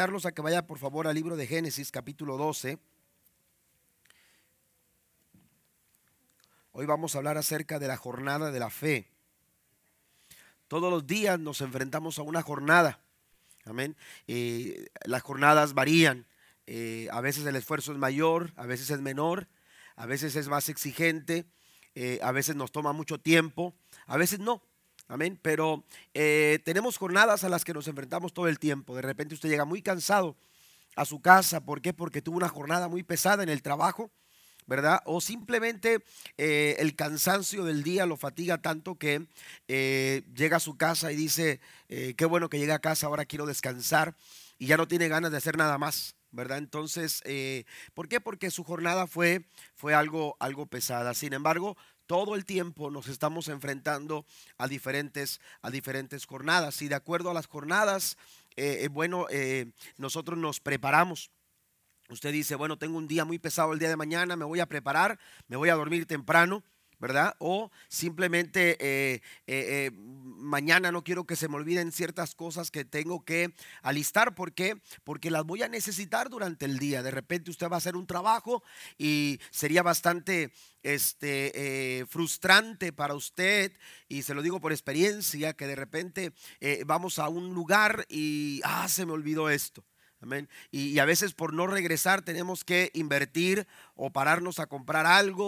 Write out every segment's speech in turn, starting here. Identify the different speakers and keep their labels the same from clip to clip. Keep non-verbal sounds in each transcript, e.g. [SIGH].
Speaker 1: invitarlos a que vaya por favor al libro de Génesis capítulo 12. Hoy vamos a hablar acerca de la jornada de la fe. Todos los días nos enfrentamos a una jornada. Amén. Eh, las jornadas varían. Eh, a veces el esfuerzo es mayor, a veces es menor, a veces es más exigente, eh, a veces nos toma mucho tiempo, a veces no. Amén. Pero tenemos jornadas a las que nos enfrentamos todo el tiempo. De repente usted llega muy cansado a su casa. ¿Por qué? Porque tuvo una jornada muy pesada en el trabajo. ¿verdad? O simplemente eh, el cansancio del día lo fatiga tanto que eh, llega a su casa y dice, eh, qué bueno que llegue a casa, ahora quiero descansar y ya no tiene ganas de hacer nada más. ¿verdad? Entonces, ¿por qué? Porque su jornada fue, fue algo, algo pesada. Sin embargo, todo el tiempo nos estamos enfrentando a diferentes, a diferentes jornadas. Y de acuerdo a las jornadas, bueno, nosotros nos preparamos. Usted dice, bueno, tengo un día muy pesado el día de mañana, me voy a preparar, me voy a dormir temprano, ¿verdad? O simplemente eh, eh, eh, mañana no quiero que se me olviden ciertas cosas que tengo que alistar. ¿Por qué? Porque las voy a necesitar durante el día. De repente usted va a hacer un trabajo y sería bastante este, frustrante para usted, y se lo digo por experiencia, que de repente vamos a un lugar y, ah, se me olvidó esto. Amén. Y, a veces por no regresar tenemos que invertir o pararnos a comprar algo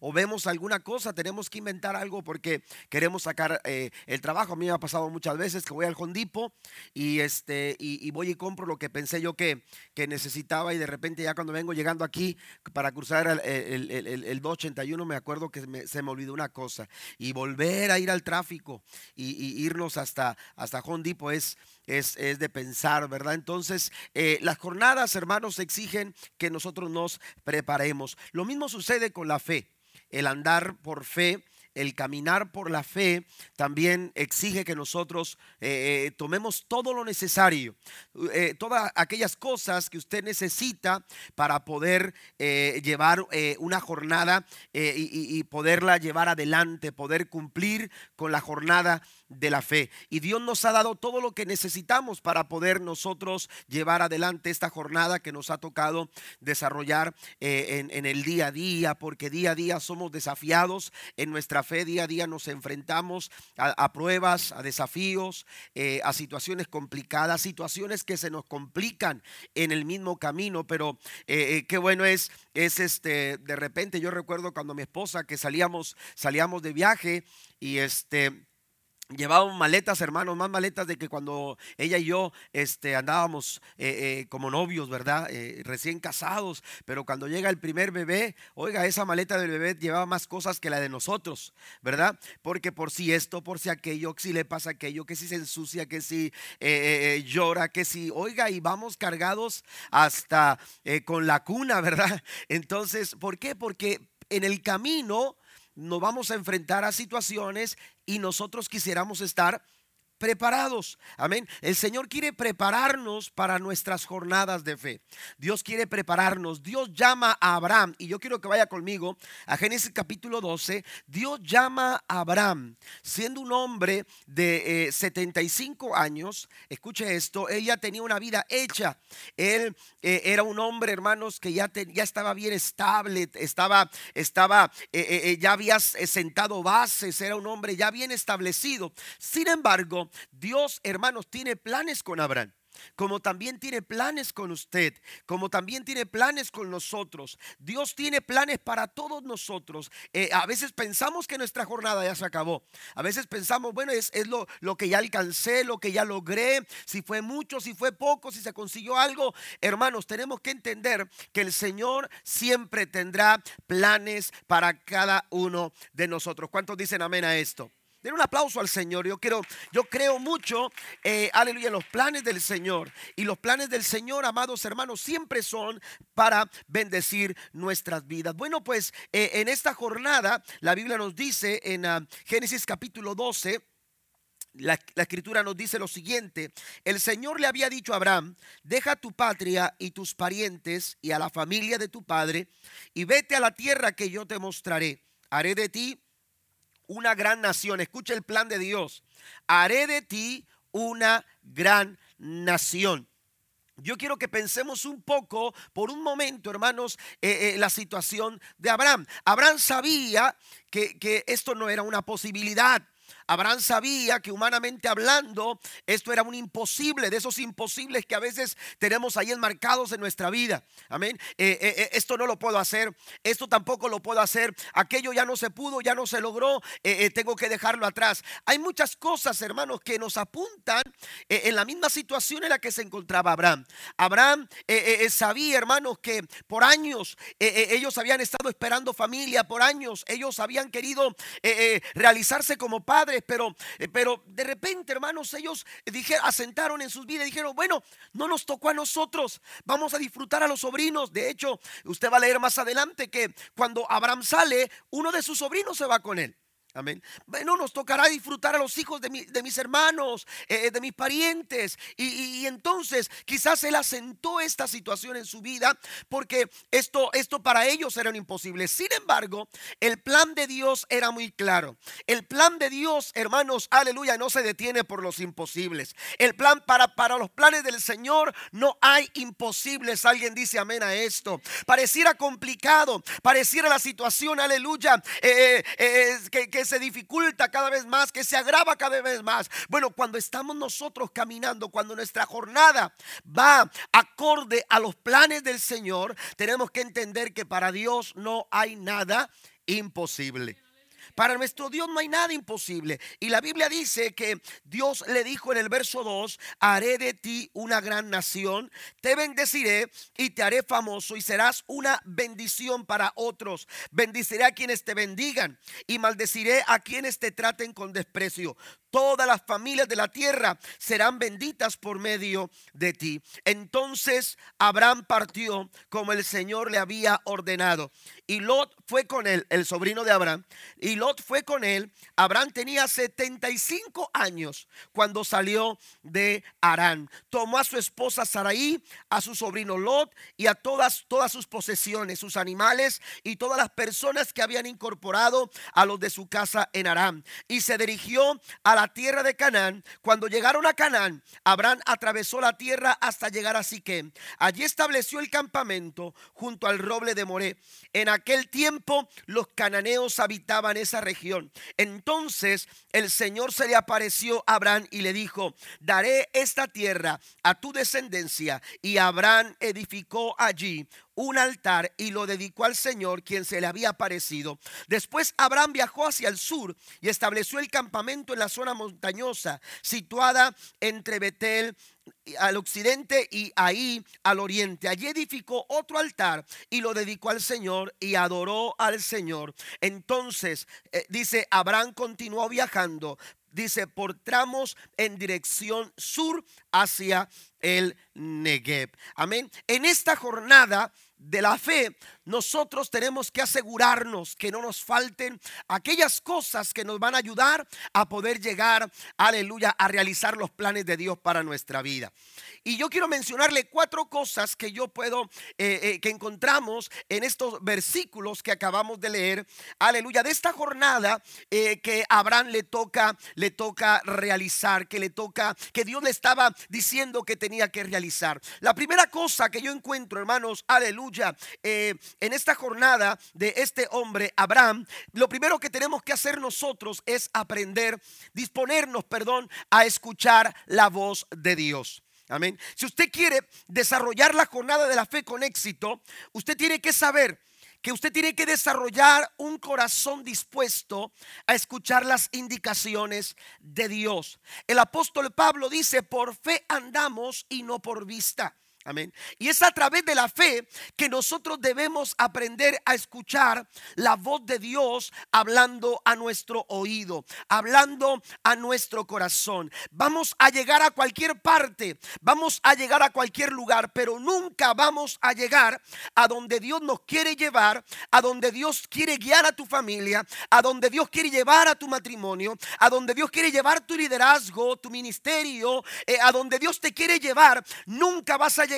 Speaker 1: o, vemos alguna cosa, tenemos que inventar algo porque queremos sacar eh, el trabajo. A mí me ha pasado muchas veces que voy al Hondipo y, este, y, voy y compro lo que pensé yo que, que, necesitaba y de repente ya cuando vengo llegando aquí para cruzar el, el, 281 me acuerdo que se me olvidó una cosa y volver a ir al tráfico y, irnos hasta, hasta Hondipo es es, de pensar, ¿verdad? Entonces, eh, las jornadas, hermanos, exigen que nosotros nos Lo mismo sucede con la fe. El andar por fe el caminar por la fe también exige que nosotros eh, eh, tomemos todo lo necesario, todas aquellas cosas que usted necesita para poder llevar una jornada y, y, poderla llevar adelante, poder cumplir con la jornada de la fe. Y Dios nos ha dado todo lo que necesitamos para poder nosotros llevar adelante esta jornada que nos ha tocado desarrollar eh, en, el día a día, porque día a día somos desafiados en nuestra fe, día a día nos enfrentamos a, pruebas, a desafíos, eh, a situaciones complicadas, situaciones que se nos complican en el mismo camino, pero eh, qué bueno es, es este, de repente yo recuerdo cuando mi esposa que salíamos, salíamos de viaje y este Llevábamos maletas, hermanos, más maletas de que cuando ella y yo este, andábamos eh, eh, como novios, ¿verdad? Eh, recién casados. Pero cuando llega el primer bebé, oiga, esa maleta del bebé llevaba más cosas que la de nosotros, ¿verdad? Porque por si esto, por si aquello, que si le pasa aquello, que si se ensucia, que si llora, que si, oiga, y vamos cargados hasta con la cuna, [LAUGHS] ¿verdad? Entonces, ¿por qué? Porque en el camino nos vamos a enfrentar a situaciones y nosotros quisiéramos estar preparados. Amén. El Señor quiere prepararnos para nuestras jornadas de fe. Dios quiere prepararnos. Dios llama a Abraham. Y yo quiero que vaya conmigo a Génesis capítulo 12. Dios llama a Abraham, siendo un hombre de 75 eh, años. Escuche esto. Él ya tenía una vida hecha. Él eh, era un hombre, hermanos, que ya, ya estaba bien estable. Estaba, estaba, eh, ya había sentado bases. Era un hombre ya bien establecido. Sin embargo, Dios, hermanos, tiene planes con Abraham como también tiene planes con usted, como también tiene planes con nosotros. Dios tiene planes para todos nosotros. Eh, a veces pensamos que nuestra jornada ya se acabó. A veces pensamos, bueno, es, lo, lo, que ya alcancé, lo que ya logré, si fue mucho, si fue poco, si se consiguió algo. Hermanos, tenemos que entender que el Señor siempre tendrá planes para cada uno de nosotros. ¿Cuántos dicen amén a esto? Den un aplauso al Señor. Yo, quiero, yo creo mucho, eh, aleluya, en los planes del Señor. Y los planes del Señor, amados hermanos, siempre son para bendecir nuestras vidas. Bueno, pues eh, en esta jornada, la Biblia nos dice en ah, Génesis capítulo 12. La, la, escritura nos dice lo siguiente, el Señor le había dicho a Abraham, deja tu patria y tus parientes y a la familia de tu padre y vete a la tierra que yo te mostraré. Haré de ti una gran nación. Escucha el plan de Dios. Haré de ti una gran nación. yo quiero que pensemos un poco, por un momento, hermanos, eh, eh, la situación de Abraham. Abraham sabía que, que esto no era una posibilidad. Abraham sabía que humanamente hablando esto era un imposible, de esos imposibles que a veces tenemos ahí enmarcados en nuestra vida. Amén. Eh, eh, eh, esto no lo puedo hacer, esto tampoco lo puedo hacer, aquello ya no se pudo, ya no se logró, tengo que dejarlo atrás. Hay muchas cosas, hermanos, que nos apuntan en la misma situación en la que se encontraba Abraham. Abraham sabía, hermanos, que por años ellos habían estado esperando familia, por años ellos habían querido realizarse como padres pero, eh, pero de repente, hermanos, ellos dijeron, asentaron en sus vidas y dijeron, bueno, no nos tocó a nosotros, vamos a disfrutar a los sobrinos. De hecho, usted va a leer más adelante que cuando Abraham sale, uno de sus sobrinos se va con él. Amén. Bueno, nos tocará disfrutar a los hijos de, mis hermanos, eh, eh, de mis parientes. Y, entonces quizás él asentó esta situación en su vida porque esto, esto para ellos era imposible. Sin embargo, el plan de Dios era muy claro. El plan de Dios, hermanos, aleluya, no se detiene por los imposibles. El plan para, para los planes del Señor no hay imposibles. Alguien dice amén a esto. Pareciera complicado, pareciera la situación, aleluya, eh, que se dificulta cada vez más, que se agrava cada vez más. Bueno, cuando estamos nosotros caminando, cuando nuestra jornada va acorde a los planes del Señor, tenemos que entender que para Dios no hay nada imposible. Para nuestro Dios no hay nada imposible. Y la Biblia dice que Dios le dijo en el verso 2, haré de ti una gran nación, te bendeciré y te haré famoso y serás una bendición para otros. Bendiciré a quienes te bendigan y maldeciré a quienes te traten con desprecio. Todas las familias de la tierra serán benditas por medio de ti. Entonces Abraham partió como el Señor le había ordenado. Y Lot fue con él, el sobrino de Abraham. Y Lot fue con él. Abraham tenía 75 años cuando salió de Arán. Tomó a su esposa Saraí, a su sobrino Lot y a todas, todas sus posesiones, sus animales y todas las personas que habían incorporado a los de su casa en Arán. Y se dirigió a la tierra de Canaán. Cuando llegaron a Canaán, Abraham atravesó la tierra hasta llegar a Siquem. Allí estableció el campamento junto al roble de Moré. En aquel tiempo los cananeos habitaban esa región. Entonces el Señor se le apareció a Abraham y le dijo, daré esta tierra a tu descendencia. Y Abraham edificó allí un altar y lo dedicó al Señor quien se le había aparecido. Después Abraham viajó hacia el sur y estableció el campamento en la zona montañosa situada entre Betel al occidente y ahí al oriente. Allí edificó otro altar y lo dedicó al Señor y adoró al Señor. Entonces, eh, dice, Abraham continuó viajando, dice, por tramos en dirección sur hacia el Negev. Amén. En esta jornada de la fe, nosotros tenemos que asegurarnos que no nos falten aquellas cosas que nos van a ayudar a poder llegar, aleluya, a realizar los planes de Dios para nuestra vida. Y yo quiero mencionarle cuatro cosas que yo puedo, eh, eh, que encontramos en estos versículos que acabamos de leer, aleluya, de esta jornada eh, que Abraham le toca, le toca realizar, que le toca, que Dios le estaba diciendo que tenía que realizar. La primera cosa que yo encuentro, hermanos, aleluya, en esta jornada de este hombre, Abraham, lo primero que tenemos que hacer nosotros es aprender, disponernos, perdón, a escuchar la voz de Dios. Amén. Si usted quiere desarrollar la jornada de la fe con éxito, usted tiene que saber que usted tiene que desarrollar un corazón dispuesto a escuchar las indicaciones de Dios. El apóstol Pablo dice, por fe andamos y no por vista. Amén. Y es a través de la fe que nosotros debemos aprender a escuchar la voz de Dios hablando a nuestro oído, hablando a nuestro corazón. Vamos a llegar a cualquier parte, vamos a llegar a cualquier lugar, pero nunca vamos a llegar a donde Dios nos quiere llevar, a donde Dios quiere guiar a tu familia, a donde Dios quiere llevar a tu matrimonio, a donde Dios quiere llevar tu liderazgo, tu ministerio, eh, a donde Dios te quiere llevar. Nunca vas a llegar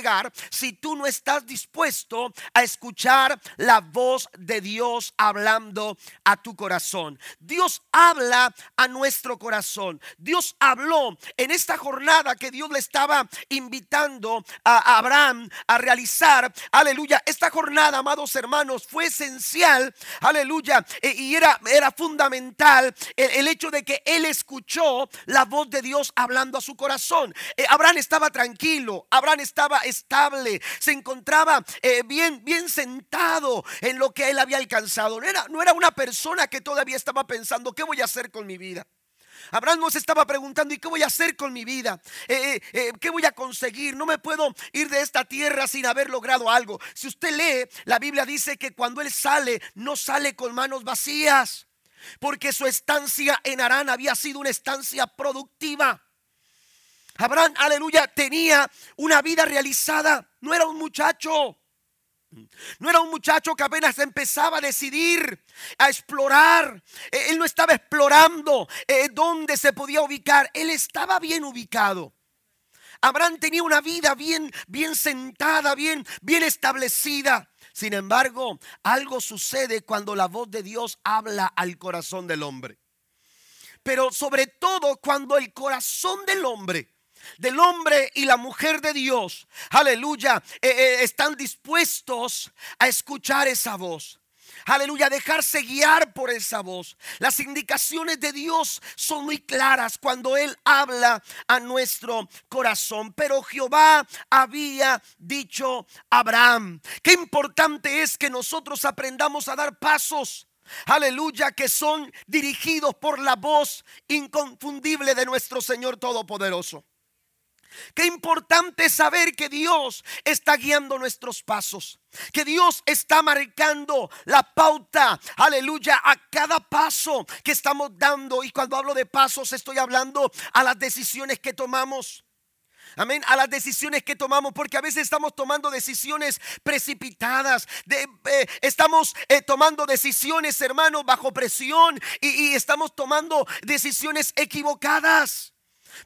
Speaker 1: si tú no estás dispuesto a escuchar la voz de Dios hablando a tu corazón. Dios habla a nuestro corazón. Dios habló en esta jornada que Dios le estaba invitando a Abraham a realizar. Aleluya. Esta jornada, amados hermanos, fue esencial. Aleluya. E, y era, era fundamental el, el hecho de que él escuchó la voz de Dios hablando a su corazón. Eh, Abraham estaba tranquilo, Abraham estaba estable, se encontraba eh, bien, bien sentado en lo que él había alcanzado. No era, no era una persona que todavía estaba pensando, ¿qué voy a hacer con mi vida? Abraham no se estaba preguntando, ¿y qué voy a hacer con mi vida? Eh, ¿Qué voy a conseguir? No me puedo ir de esta tierra sin haber logrado algo. Si usted lee, la Biblia dice que cuando él sale, no sale con manos vacías, porque su estancia en Arán había sido una estancia productiva. Abraham, aleluya, tenía una vida realizada. No era un muchacho. No era un muchacho que apenas empezaba a decidir, a explorar. E, él no estaba explorando eh, dónde se podía ubicar. Él estaba bien ubicado. Abraham tenía una vida bien, bien sentada, bien, bien establecida. Sin embargo, algo sucede cuando la voz de Dios habla al corazón del hombre. Pero sobre todo cuando el corazón del hombre del hombre y la mujer de Dios, aleluya, eh, eh, están dispuestos a escuchar esa voz. Aleluya, dejarse guiar por esa voz. Las indicaciones de Dios son muy claras cuando Él habla a nuestro corazón. Pero Jehová había dicho a Abraham, qué importante es que nosotros aprendamos a dar pasos. Aleluya, que son dirigidos por la voz inconfundible de nuestro Señor Todopoderoso. Qué importante saber que Dios está guiando nuestros pasos. Que Dios está marcando la pauta, aleluya, a cada paso que estamos dando. Y cuando hablo de pasos estoy hablando a las decisiones que tomamos. Amén. A las decisiones que tomamos, porque a veces estamos tomando decisiones precipitadas. Eh, estamos eh, tomando decisiones, hermanos, bajo presión y estamos tomando decisiones equivocadas.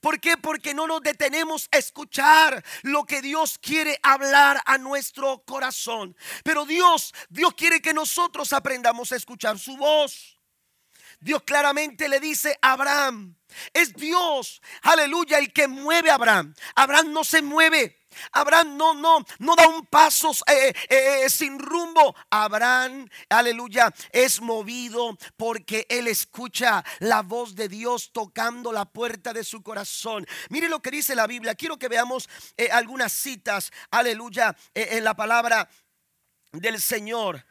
Speaker 1: ¿Por qué? Porque no nos detenemos a escuchar lo que Dios quiere hablar a nuestro corazón. Pero Dios, Dios quiere que nosotros aprendamos a escuchar su voz. Dios claramente le dice a Abraham, es Dios, aleluya, el que mueve a Abraham. Abraham no se mueve Abraham no, no, no da un paso eh, eh, eh, sin rumbo. Abraham, aleluya, es movido porque él escucha la voz de Dios tocando la puerta de su corazón. Mire lo que dice la Biblia. Quiero que veamos algunas citas, aleluya, en la palabra del Señor.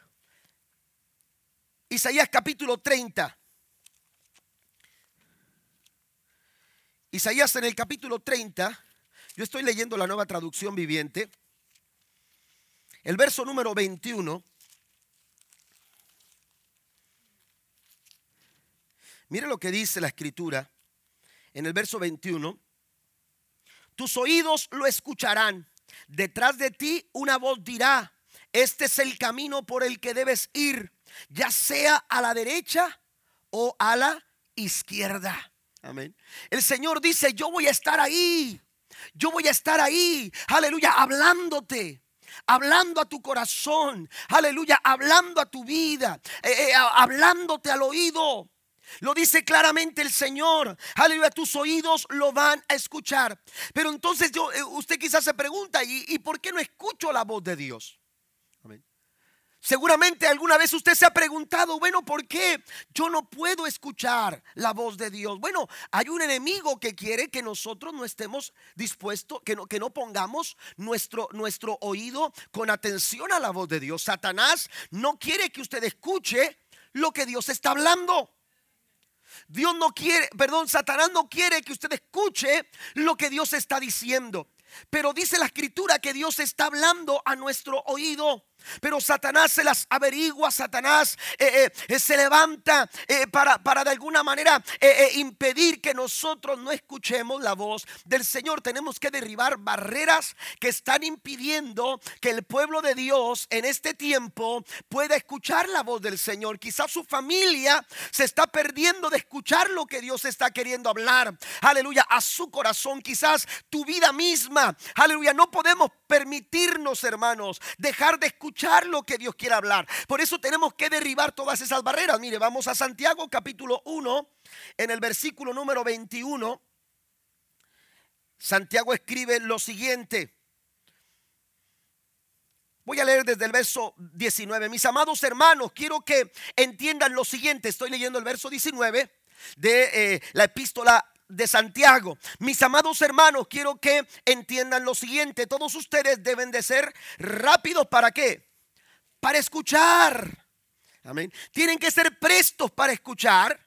Speaker 1: Isaías capítulo 30. Isaías en el capítulo 30 yo estoy leyendo la nueva traducción viviente. El verso número 21. Mire lo que dice la escritura en el verso 21. Tus oídos lo escucharán. Detrás de ti una voz dirá, este es el camino por el que debes ir, ya sea a la derecha o a la izquierda. Amén. El Señor dice, yo voy a estar ahí. Yo voy a estar ahí, aleluya, hablándote hablando a tu corazón, aleluya, hablando a tu vida, eh, eh, hablándote al oído. Lo dice claramente el Señor. Aleluya, tus oídos lo van a escuchar. Pero entonces yo, eh, usted quizás se pregunta, ¿y, ¿y por qué no escucho la voz de Dios? Seguramente alguna vez usted se ha preguntado, bueno, ¿por qué yo no puedo escuchar la voz de Dios? Bueno, hay un enemigo que quiere que nosotros no estemos dispuestos, que no, que no pongamos nuestro, nuestro oído con atención a la voz de Dios. Satanás no quiere que usted escuche lo que Dios está hablando. Dios no quiere, perdón, Satanás no quiere que usted escuche lo que Dios está diciendo. Pero dice la escritura que Dios está hablando a nuestro oído. Pero Satanás se las averigua, Satanás eh, eh, se levanta eh, para, para, de alguna manera impedir que nosotros no escuchemos la voz del Señor. Tenemos que derribar barreras que están impidiendo que el pueblo de Dios en este tiempo pueda escuchar la voz del Señor. Quizás su familia se está perdiendo de escuchar lo que Dios está queriendo hablar. Aleluya, a su corazón. Quizás tu vida misma. Aleluya, no podemos permitirnos, hermanos, dejar de escuchar lo que Dios quiere hablar. Por eso tenemos que derribar todas esas barreras. Mire, vamos a Santiago capítulo 1, en el versículo número 21. Santiago escribe lo siguiente. Voy a leer desde el verso 19. Mis amados hermanos, quiero que entiendan lo siguiente. Estoy leyendo el verso 19 de eh, la epístola de Santiago. Mis amados hermanos, quiero que entiendan lo siguiente. Todos ustedes deben de ser rápidos para qué? Para escuchar. Amén. Tienen que ser prestos para escuchar.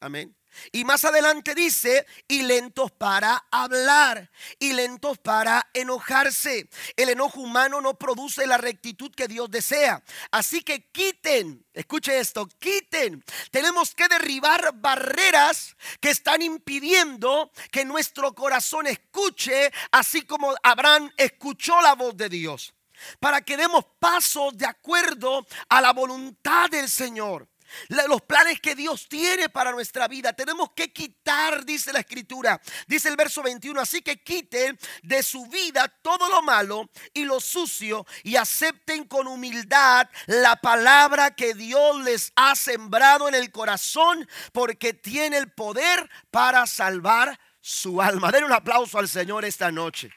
Speaker 1: Amén. Y más adelante dice, y lentos para hablar, y lentos para enojarse. El enojo humano no produce la rectitud que Dios desea. Así que quiten, escuche esto, quiten. Tenemos que derribar barreras que están impidiendo que nuestro corazón escuche, así como Abraham escuchó la voz de Dios. Para que demos pasos de acuerdo a la voluntad del Señor los planes que Dios tiene para nuestra vida. Tenemos que quitar, dice la escritura, dice el verso 21, así que quiten de su vida todo lo malo y lo sucio y acepten con humildad la palabra que Dios les ha sembrado en el corazón porque tiene el poder para salvar su alma. Den un aplauso al Señor esta noche.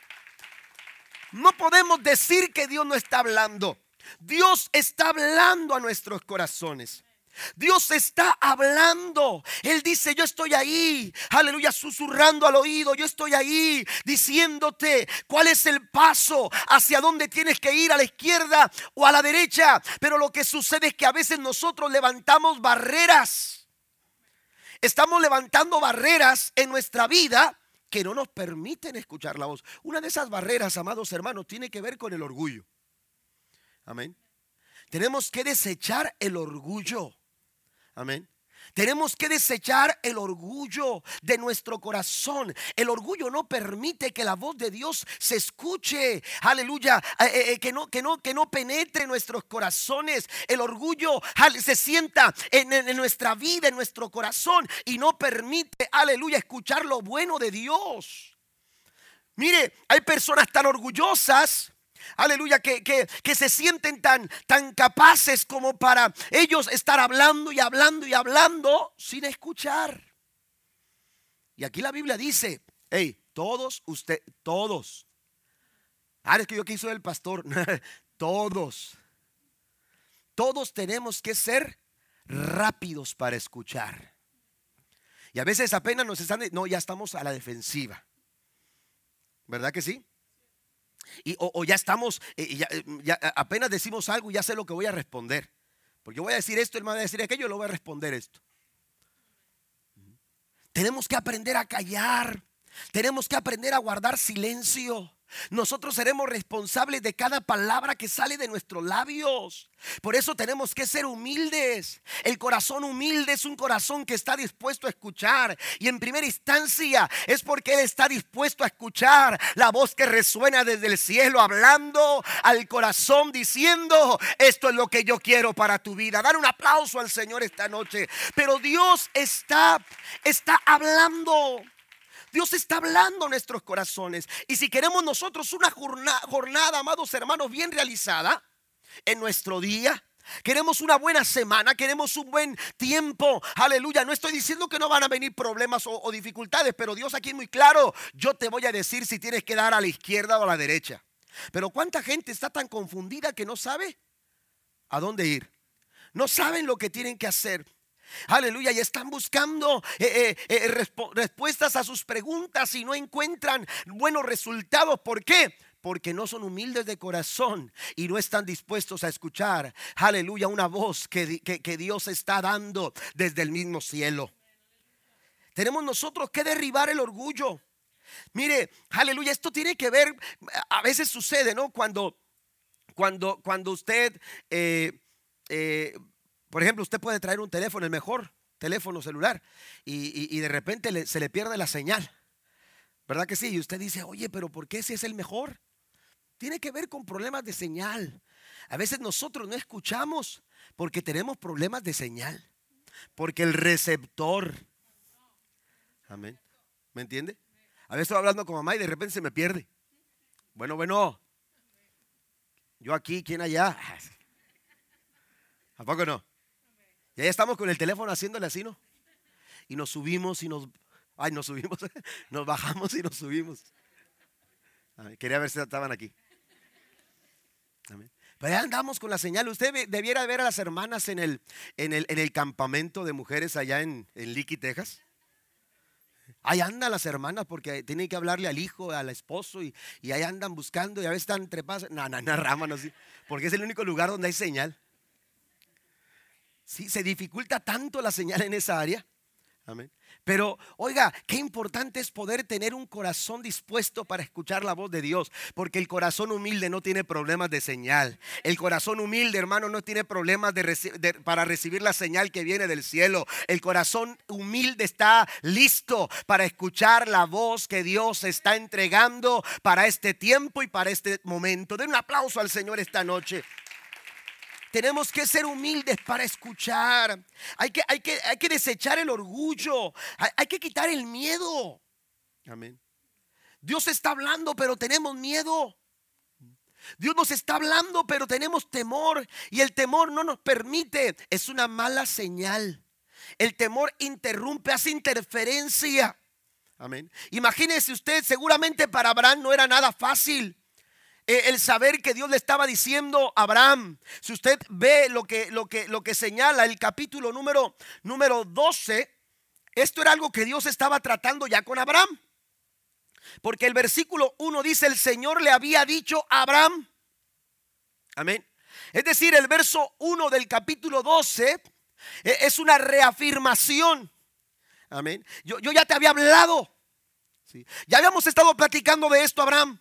Speaker 1: No podemos decir que Dios no está hablando. Dios está hablando a nuestros corazones. Dios está hablando. Él dice, yo estoy ahí. Aleluya, susurrando al oído. Yo estoy ahí diciéndote cuál es el paso, hacia dónde tienes que ir, a la izquierda o a la derecha. Pero lo que sucede es que a veces nosotros levantamos barreras. Estamos levantando barreras en nuestra vida que no nos permiten escuchar la voz. Una de esas barreras, amados hermanos, tiene que ver con el orgullo. Amén. Tenemos que desechar el orgullo. Amén. Tenemos que desechar el orgullo de nuestro corazón. El orgullo no permite que la voz de Dios se escuche. Aleluya. Eh, eh, eh, que, no, que, no, que no penetre en nuestros corazones. El orgullo se sienta en, en nuestra vida, en nuestro corazón. Y no permite, aleluya, escuchar lo bueno de Dios. Mire, hay personas tan orgullosas Aleluya, que, que, se sienten tan, tan capaces como para ellos estar hablando y hablando y hablando sin escuchar. Y aquí la Biblia dice, hey, todos, usted, todos. Ah, es que yo quiso el pastor. [LAUGHS] todos. Todos tenemos que ser rápidos para escuchar. Y a veces apenas nos están, no, ya estamos a la defensiva. ¿Verdad que sí? O, ya estamos, eh, ya, eh, ya, apenas decimos algo y ya sé lo que voy a responder. Porque yo voy a decir esto, él me va a decir aquello, lo voy a responder esto. Tenemos que aprender a callar. Tenemos que aprender a guardar silencio. Nosotros seremos responsables de cada palabra que sale de nuestros labios. Por eso tenemos que ser humildes. El corazón humilde es un corazón que está dispuesto a escuchar. Y en primera instancia es porque Él está dispuesto a escuchar la voz que resuena desde el cielo hablando al corazón diciendo, esto es lo que yo quiero para tu vida. Dar un aplauso al Señor esta noche. Pero Dios está, está hablando. Dios está hablando nuestros corazones. Y si queremos nosotros una jornada, amados hermanos, bien realizada en nuestro día, Queremos una buena semana, queremos un buen tiempo. Aleluya. No estoy diciendo que no van a venir problemas o, o, dificultades, pero Dios aquí es muy claro. Yo te voy a decir si tienes que dar a la izquierda o a la derecha. Pero ¿cuánta gente está tan confundida que no sabe a dónde ir? No saben lo que tienen que hacer. Aleluya, y están buscando eh, eh, eh, respuestas a sus preguntas y no encuentran buenos resultados. ¿Por qué? Porque no son humildes de corazón y no están dispuestos a escuchar, aleluya, una voz que, que Dios está dando desde el mismo cielo. Tenemos nosotros que derribar el orgullo. Mire, aleluya, esto tiene que ver, a veces sucede, ¿no? Cuando cuando, cuando usted, eh, eh, por ejemplo, usted puede traer un teléfono, el mejor teléfono celular, y, de repente se le pierde la señal. ¿Verdad que sí? Y usted dice, oye, pero ¿por qué si es el mejor? Tiene que ver con problemas de señal. A veces nosotros no escuchamos porque tenemos problemas de señal. Porque el receptor. Amén. ¿Me entiende? A veces estoy hablando con mamá y de repente se me pierde. Bueno, bueno. Yo aquí, ¿quién allá? [LAUGHS] ¿A poco no? Y ahí estamos con el teléfono haciéndole así, ¿no? Y nos subimos y nos... Ay, nos subimos. [LAUGHS] Nos bajamos y nos subimos. quería ver si estaban aquí. Pero ya andamos con la señal. Usted debiera ver a las hermanas en el, en el, en el campamento de mujeres allá en, en Texas. Ahí andan las hermanas porque tienen que hablarle al hijo, al esposo y, y ahí andan buscando y a veces están trepadas. No, no, no, rama, no, porque es el único lugar donde hay señal. Sí, se dificulta tanto la señal en esa área. Amén. Pero oiga, qué importante es poder tener un corazón dispuesto para escuchar la voz de Dios, porque el corazón humilde no tiene problemas de señal. El corazón humilde, hermano, no tiene problemas para recibir la señal que viene del cielo. El corazón humilde está listo para escuchar la voz que Dios está entregando para este tiempo y para este momento. Den un aplauso al Señor esta noche. Tenemos que ser humildes para escuchar. Hay que, hay que, hay que desechar el orgullo. Hay, hay que quitar el miedo. Amén. Dios está hablando, pero tenemos miedo. Dios nos está hablando, pero tenemos temor. Y el temor no nos permite. Es una mala señal. El temor interrumpe, hace interferencia. Amén. Imagínese usted, seguramente para Abraham no era nada fácil. Eh, el saber que Dios le estaba diciendo a Abraham. Si usted ve lo que, lo que, lo que señala el capítulo número, número 12, esto era algo que Dios estaba tratando ya con Abraham. Porque el versículo 1 dice, el Señor le había dicho a Abraham. Amén. Es decir, el verso 1 del capítulo 12 eh, es una reafirmación. Amén. Yo, yo ya te había hablado. Ya habíamos estado platicando de esto, Abraham.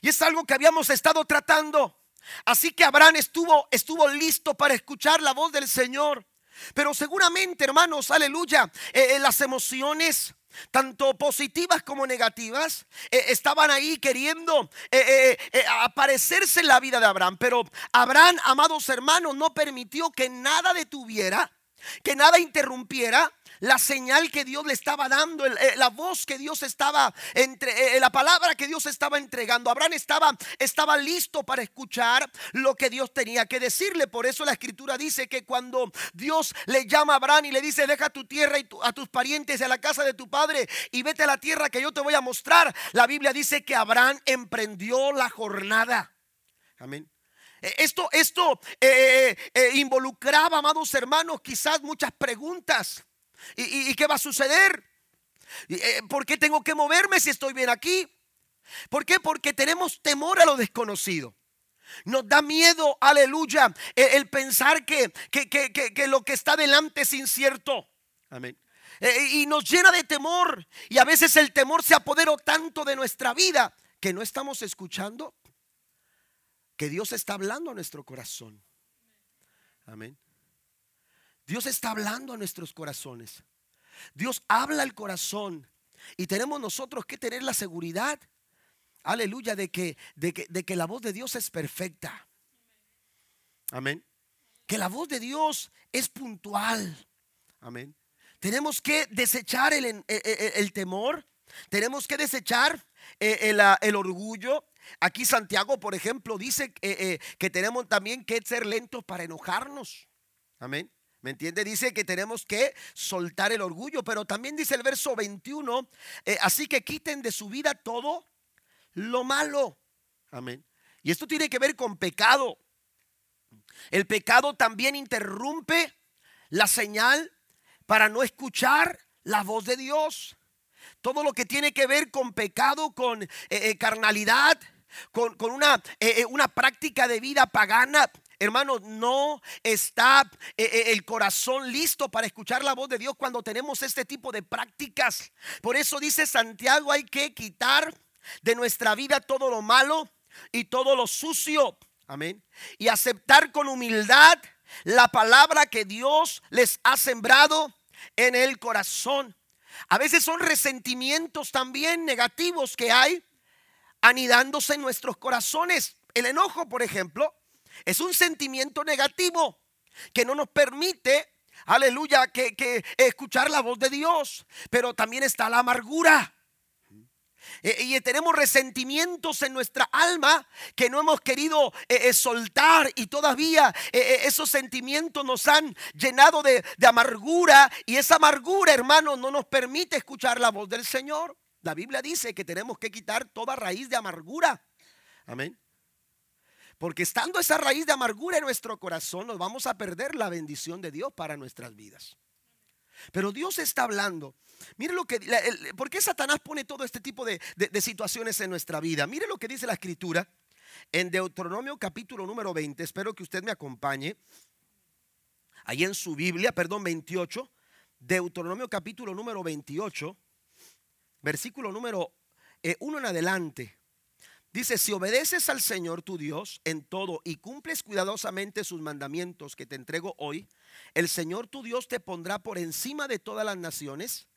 Speaker 1: Y es algo que habíamos estado tratando. Así que Abraham estuvo, estuvo listo para escuchar la voz del Señor. Pero seguramente, hermanos, aleluya, eh, eh, las emociones, tanto positivas como negativas, eh, estaban ahí queriendo aparecerse en la vida de Abraham. Pero Abraham, amados hermanos, no permitió que nada detuviera, que nada interrumpiera la señal que Dios le estaba dando, eh, la voz que Dios estaba entre, eh, la palabra que Dios estaba entregando. Abraham estaba, estaba listo para escuchar lo que Dios tenía que decirle. Por eso la escritura dice que cuando Dios le llama a Abraham y le dice, deja tu tierra y a tus parientes y a la casa de tu padre y vete a la tierra que yo te voy a mostrar, la Biblia dice que Abraham emprendió la jornada. Amén. Eh, esto, esto involucraba, amados hermanos, quizás muchas preguntas. ¿Y, qué va a suceder? Eh, ¿Por qué tengo que moverme si estoy bien aquí? ¿Por qué? Porque tenemos temor a lo desconocido. Nos da miedo, aleluya, el, pensar que, que, lo que está delante es incierto. Amén. E, y nos llena de temor. Y a veces el temor se apoderó tanto de nuestra vida que no estamos escuchando que Dios está hablando a nuestro corazón. Amén. Dios está hablando a nuestros corazones. Dios habla al corazón. Y tenemos nosotros que tener la seguridad, aleluya, de que, de que, de que la voz de Dios es perfecta. Amén. Que la voz de Dios es puntual. Amén. Tenemos que desechar el, el, temor. Tenemos que desechar el, orgullo. Aquí Santiago, por ejemplo, dice eh, que tenemos también que ser lentos para enojarnos. Amén. ¿Me entiende? Dice que tenemos que soltar el orgullo, pero también dice el verso 21, eh, así que quiten de su vida todo lo malo. Amén. Y esto tiene que ver con pecado. El pecado también interrumpe la señal para no escuchar la voz de Dios. Todo lo que tiene que ver con pecado, con eh, eh, carnalidad, con, una, una práctica de vida pagana, Hermanos, no está eh, eh, el corazón listo para escuchar la voz de Dios cuando tenemos este tipo de prácticas. Por eso dice Santiago, hay que quitar de nuestra vida todo lo malo y todo lo sucio. Amén. Y aceptar con humildad la palabra que Dios les ha sembrado en el corazón. A veces son resentimientos también negativos que hay anidándose en nuestros corazones. El enojo, por ejemplo, es un sentimiento negativo que no nos permite, aleluya, que, escuchar la voz de Dios. Pero también está la amargura. Eh, y tenemos resentimientos en nuestra alma que no hemos querido eh, eh, soltar y todavía esos sentimientos nos han llenado de, de amargura y esa amargura, hermano, no nos permite escuchar la voz del Señor. La Biblia dice que tenemos que quitar toda raíz de amargura. Amén. Porque estando esa raíz de amargura en nuestro corazón, nos vamos a perder la bendición de Dios para nuestras vidas. Pero Dios está hablando. Mire lo que, ¿por qué Satanás pone todo este tipo de, situaciones en nuestra vida? Mire lo que dice la escritura en Deuteronomio capítulo número 20. Espero que usted me acompañe. Ahí en su Biblia, perdón, 28. Deuteronomio capítulo número 28, versículo número 1 eh, en adelante. Dice, si obedeces al Señor tu Dios en todo y cumples cuidadosamente sus mandamientos que te entrego hoy, el Señor tu Dios te pondrá por encima de todas las naciones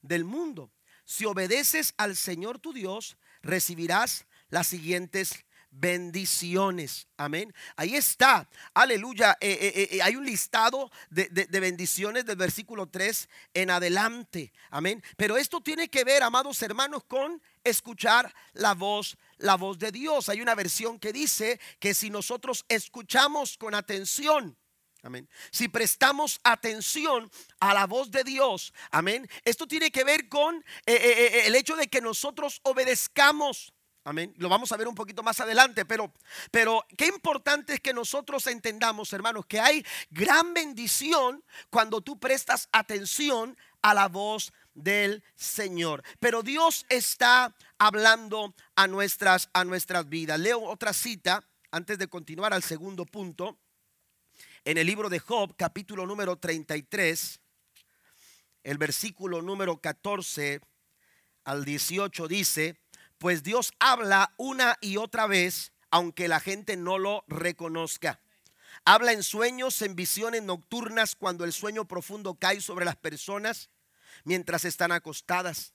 Speaker 1: del mundo. Si obedeces al Señor tu Dios, recibirás las siguientes bendiciones. Amén. Ahí está. Aleluya. Eh, eh, eh, hay un listado de, de, bendiciones del versículo 3 en adelante. Amén. Pero esto tiene que ver, amados hermanos, con escuchar la voz, la voz de Dios. Hay una versión que dice que si nosotros escuchamos con atención, Amén. Si prestamos atención a la voz de Dios, amén. Esto tiene que ver con el hecho de que nosotros obedezcamos Amén. Lo vamos a ver un poquito más adelante, pero, pero qué importante es que nosotros entendamos, hermanos, que hay gran bendición cuando tú prestas atención a la voz del Señor. Pero Dios está hablando a nuestras, a nuestras vidas. Leo otra cita antes de continuar al segundo punto. En el libro de Job, capítulo número 33, el versículo número 14 al 18 dice, pues Dios habla una y otra vez, aunque la gente no lo reconozca. Habla en sueños, en visiones nocturnas, cuando el sueño profundo cae sobre las personas mientras están acostadas.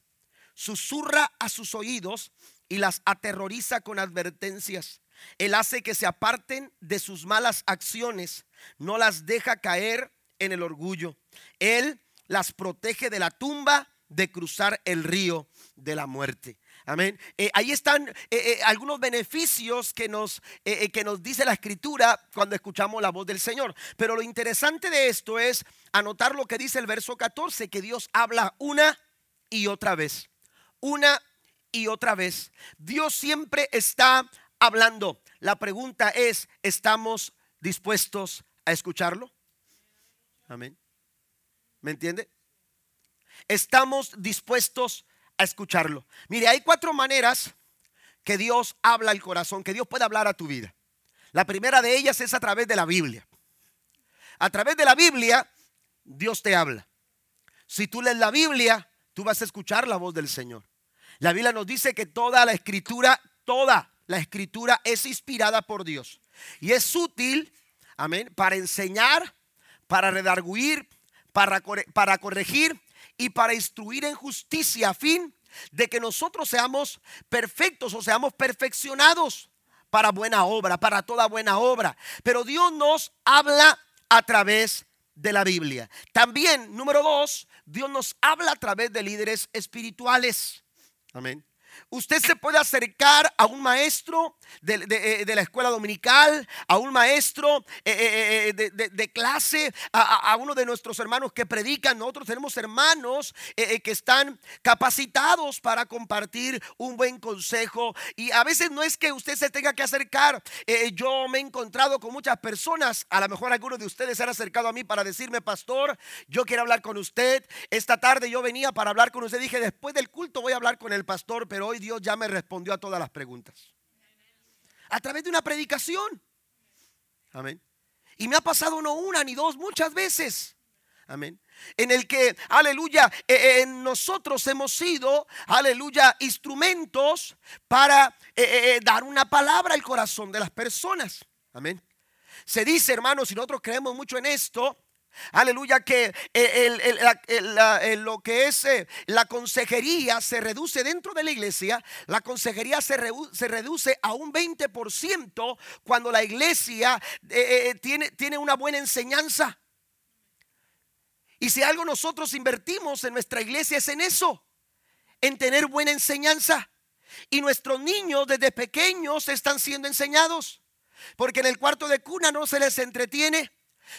Speaker 1: Susurra a sus oídos y las aterroriza con advertencias. Él hace que se aparten de sus malas acciones, no las deja caer en el orgullo. Él las protege de la tumba, de cruzar el río de la muerte. Amén. Eh, ahí están eh, eh, algunos beneficios que nos, que nos dice la escritura cuando escuchamos la voz del Señor. Pero lo interesante de esto es anotar lo que dice el verso 14, que Dios habla una y otra vez. Una y otra vez. Dios siempre está hablando. La pregunta es, ¿estamos dispuestos a escucharlo? Amén. ¿Me entiende? Estamos dispuestos escucharlo. Mire, hay cuatro maneras que Dios habla al corazón, que Dios puede hablar a tu vida. La primera de ellas es a través de la Biblia. A través de la Biblia, Dios te habla. Si tú lees la Biblia, tú vas a escuchar la voz del Señor. La Biblia nos dice que toda la escritura, toda la escritura es inspirada por Dios. Y es útil, amén, para enseñar, para redarguir, para, para corregir y para instruir en justicia a fin de que nosotros seamos perfectos o seamos perfeccionados para buena obra, para toda buena obra. Pero Dios nos habla a través de la Biblia. También, número dos, Dios nos habla a través de líderes espirituales. Amén. Usted se puede acercar a un maestro de, eh, la escuela dominical, a un maestro eh, eh, de, clase, a, uno de nuestros hermanos que predican. Nosotros tenemos hermanos que están capacitados para compartir un buen consejo. Y a veces no es que usted se tenga que acercar. yo me he encontrado con muchas personas, a lo mejor algunos de ustedes se han acercado a mí para decirme, pastor, yo quiero hablar con usted. Esta tarde yo venía para hablar con usted. Dije, después del culto voy a hablar con el pastor, pero hoy Dios ya me respondió a todas las preguntas. A través de una predicación. Amén. Y me ha pasado no una ni dos, muchas veces. Amén. En el que, aleluya, eh, eh, en nosotros hemos sido, aleluya, instrumentos para eh, dar una palabra al corazón de las personas. Amén. Se dice, hermanos, y nosotros creemos mucho en esto, Aleluya, que eh, lo que es eh, la consejería se reduce dentro de la iglesia. La consejería se, se reduce a un 20% cuando la iglesia eh, tiene, tiene una buena enseñanza. Y si algo nosotros invertimos en nuestra iglesia es en eso, en tener buena enseñanza. Y nuestros niños desde pequeños están siendo enseñados. Porque en el cuarto de cuna no se les entretiene.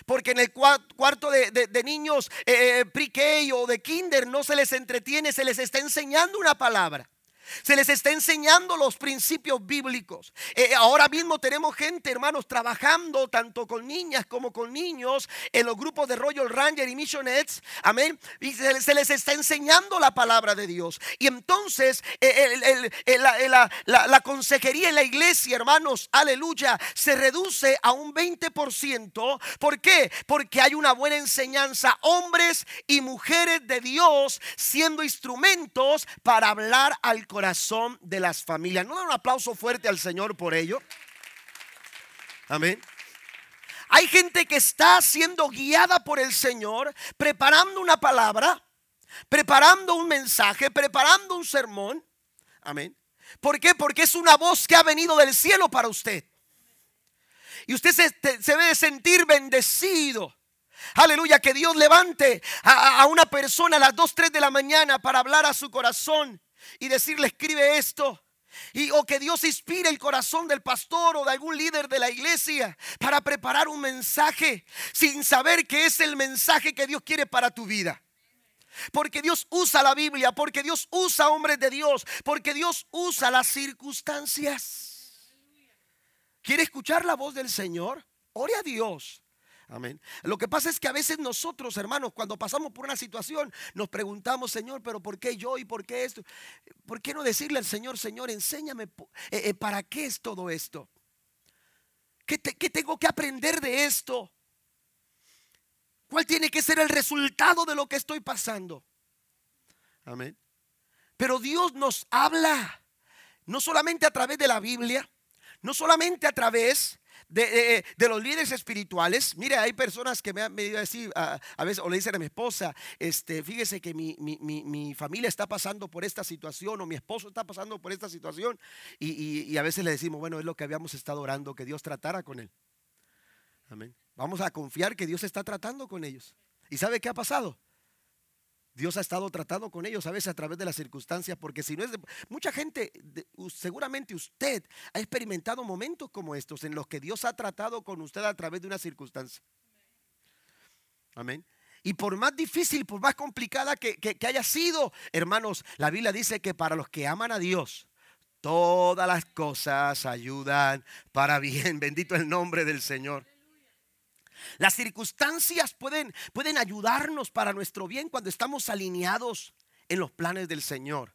Speaker 1: Porque en el cuarto de, niños eh, eh, pre-K o de kinder no se les entretiene, se les está enseñando una palabra. Se les está enseñando los principios bíblicos. Eh, ahora mismo tenemos gente, hermanos, trabajando tanto con niñas como con niños en los grupos de Royal Ranger y Missionettes. Amén. Y se, les está enseñando la palabra de Dios. Y entonces eh, la, consejería en la iglesia, hermanos, aleluya, se reduce a un 20%. ¿Por qué? Porque hay una buena enseñanza. Hombres y mujeres de Dios siendo instrumentos para hablar al corazón de las familias. ¿No dan un aplauso fuerte al Señor por ello? Amén. Hay gente que está siendo guiada por el Señor, preparando una palabra, preparando un mensaje, preparando un sermón. Amén. ¿Por qué? Porque es una voz que ha venido del cielo para usted. Y usted se, debe sentir bendecido. Aleluya, que Dios levante a, a, una persona a las 2, 3 de la mañana para hablar a su corazón y decirle escribe esto. Y, o que Dios inspire el corazón del pastor o de algún líder de la iglesia para preparar un mensaje sin saber que es el mensaje que Dios quiere para tu vida. Porque Dios usa la Biblia, porque Dios usa hombres de Dios, porque Dios usa las circunstancias. ¿Quiere escuchar la voz del Señor? Ore a Dios. Amén. Lo que pasa es que a veces nosotros, hermanos, cuando pasamos por una situación, nos preguntamos, Señor, pero ¿por qué yo y por qué esto? ¿Por qué no decirle al Señor, Señor, enséñame eh, eh, para qué es todo esto? ¿Qué, ¿Qué tengo que aprender de esto? ¿Cuál tiene que ser el resultado de lo que estoy pasando? Amén. Pero Dios nos habla, no solamente a través de la Biblia, no solamente a través de, los líderes espirituales. Mire, hay personas que me han venido a decir, a, veces, o le dicen a mi esposa, este, fíjese que mi, familia está pasando por esta situación, o mi esposo está pasando por esta situación, y, a veces le decimos, bueno, es lo que habíamos estado orando, que Dios tratara con él. Amén. Vamos a confiar que Dios está tratando con ellos. ¿Y sabe qué ha pasado? Dios ha estado tratando con ellos a veces a través de las circunstancias, porque si no es de, mucha gente, seguramente usted ha experimentado momentos como estos en los que Dios ha tratado con usted a través de una circunstancia. Amén. Y por más difícil, por más complicada que, que haya sido, hermanos, la Biblia dice que para los que aman a Dios, todas las cosas ayudan para bien. [LAUGHS] Bendito el nombre del Señor. Las circunstancias pueden, pueden ayudarnos para nuestro bien cuando estamos alineados en los planes del Señor.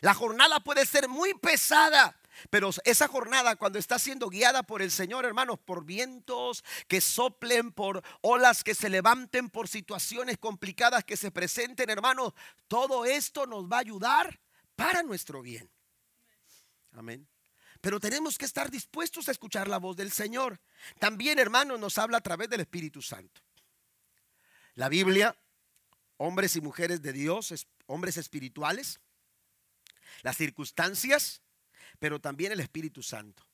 Speaker 1: La jornada puede ser muy pesada, pero esa jornada cuando está siendo guiada por el Señor, hermanos, por vientos que soplen, por olas que se levanten, por situaciones complicadas que se presenten, hermanos, todo esto nos va a ayudar para nuestro bien. Amén. Pero tenemos que estar dispuestos a escuchar la voz del Señor. También, hermanos, nos habla a través del Espíritu Santo. La Biblia, hombres y mujeres de Dios, hombres espirituales, las circunstancias, pero también el Espíritu Santo.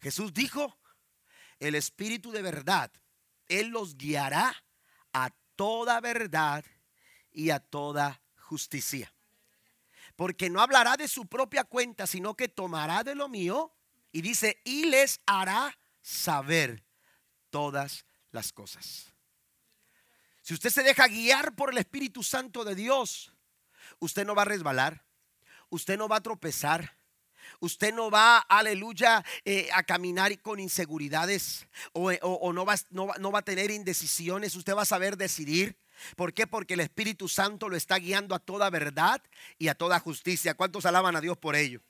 Speaker 1: Jesús dijo, el Espíritu de verdad, Él los guiará a toda verdad y a toda justicia porque no hablará de su propia cuenta, sino que tomará de lo mío y dice, y les hará saber todas las cosas. Si usted se deja guiar por el Espíritu Santo de Dios, usted no va a resbalar, usted no va a tropezar. Usted no va, aleluya, eh, a caminar con inseguridades o, no, va, no, va a tener indecisiones. Usted va a saber decidir. ¿Por qué? Porque el Espíritu Santo lo está guiando a toda verdad y a toda justicia. ¿Cuántos alaban a Dios por ello?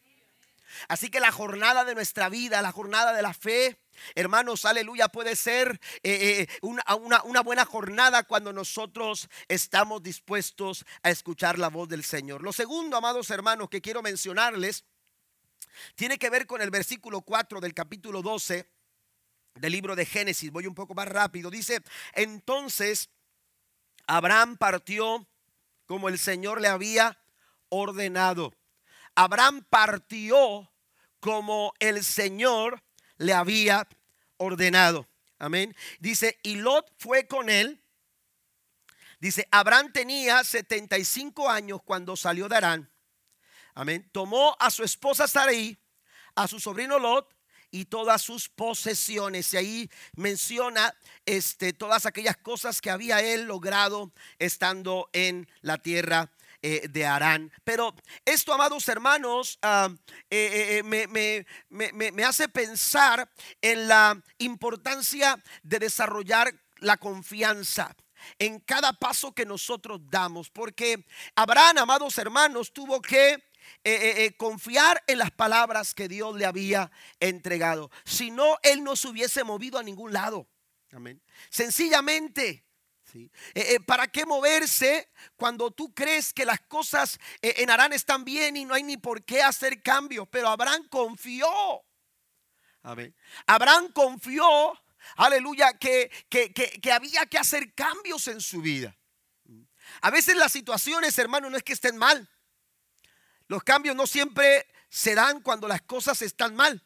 Speaker 1: Así que la jornada de nuestra vida, la jornada de la fe, hermanos, aleluya, puede ser eh, eh, una, buena jornada cuando nosotros estamos dispuestos a escuchar la voz del Señor. Lo segundo, amados hermanos, que quiero mencionarles, tiene que ver con el versículo 4 del capítulo 12 del libro de Génesis. Voy un poco más rápido. Dice, entonces Abraham partió como el Señor le había ordenado. Abraham partió como el Señor le había ordenado. Amén. Dice, y Lot fue con él. Dice, Abraham tenía 75 años cuando salió de Arán. Amén. Tomó a su esposa Sarai, a su sobrino Lot y todas sus posesiones. Y ahí menciona este, todas aquellas cosas que había él logrado estando en la tierra eh, de Arán. Pero esto, amados hermanos, ah, eh, eh, me, hace pensar en la importancia de desarrollar la confianza en cada paso que nosotros damos. Porque Abraham, amados hermanos, tuvo que confiar en las palabras que Dios le había entregado. Si no, él no se hubiese movido a ningún lado. Amén. Sencillamente eh, eh, ¿Para qué moverse cuando tú crees que las cosas eh, en Arán están bien y no hay ni por qué hacer cambios? Pero Abraham confió. Abraham confió, aleluya, que, que, había que hacer cambios en su vida. A veces las situaciones, hermano, no es que estén mal. Los cambios no siempre se dan cuando las cosas están mal.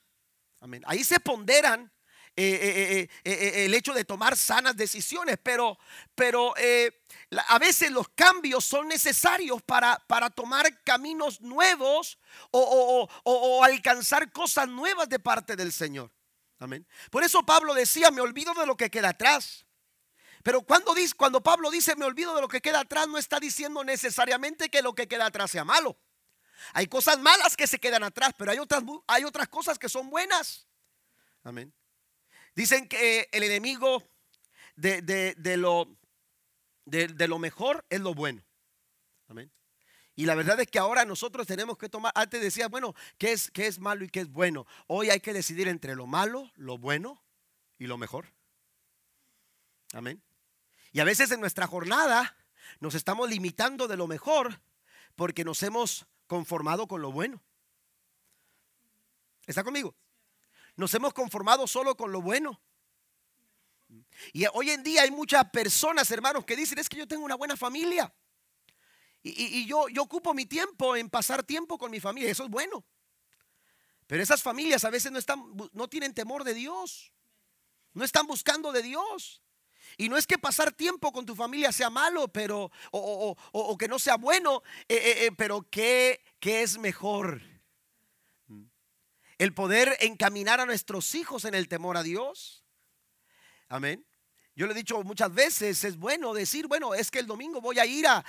Speaker 1: Amén. Ahí se ponderan eh, eh, eh, el hecho de tomar sanas decisiones, pero, pero a veces los cambios son necesarios para, para tomar caminos nuevos o, alcanzar cosas nuevas de parte del Señor. Amén. Por eso Pablo decía, me olvido de lo que queda atrás. Pero cuando, dice, cuando Pablo dice, me olvido de lo que queda atrás, no está diciendo necesariamente que lo que queda atrás sea malo. Hay cosas malas que se quedan atrás, pero hay otras, hay otras cosas que son buenas. Amén. Dicen que el enemigo de, lo, de, lo mejor es lo bueno. Amén. Y la verdad es que ahora nosotros tenemos que tomar, antes decía, bueno, ¿qué es, qué es malo y qué es bueno? Hoy hay que decidir entre lo malo, lo bueno y lo mejor. Amén. Y a veces en nuestra jornada nos estamos limitando de lo mejor porque nos hemos conformado con lo bueno. ¿Está conmigo? Nos hemos conformado solo con lo bueno. Y hoy en día hay muchas personas, hermanos, que dicen, es que yo tengo una buena familia. Y, yo, yo ocupo mi tiempo en pasar tiempo con mi familia. Eso es bueno. Pero esas familias a veces no, están, no tienen temor de Dios. No están buscando de Dios. Y no es que pasar tiempo con tu familia sea malo, pero, o, que no sea bueno, eh, eh, eh, pero que, que es mejor el poder encaminar a nuestros hijos en el temor a Dios. Amén. Yo le he dicho muchas veces, es bueno decir, bueno, es que el domingo voy a ir a,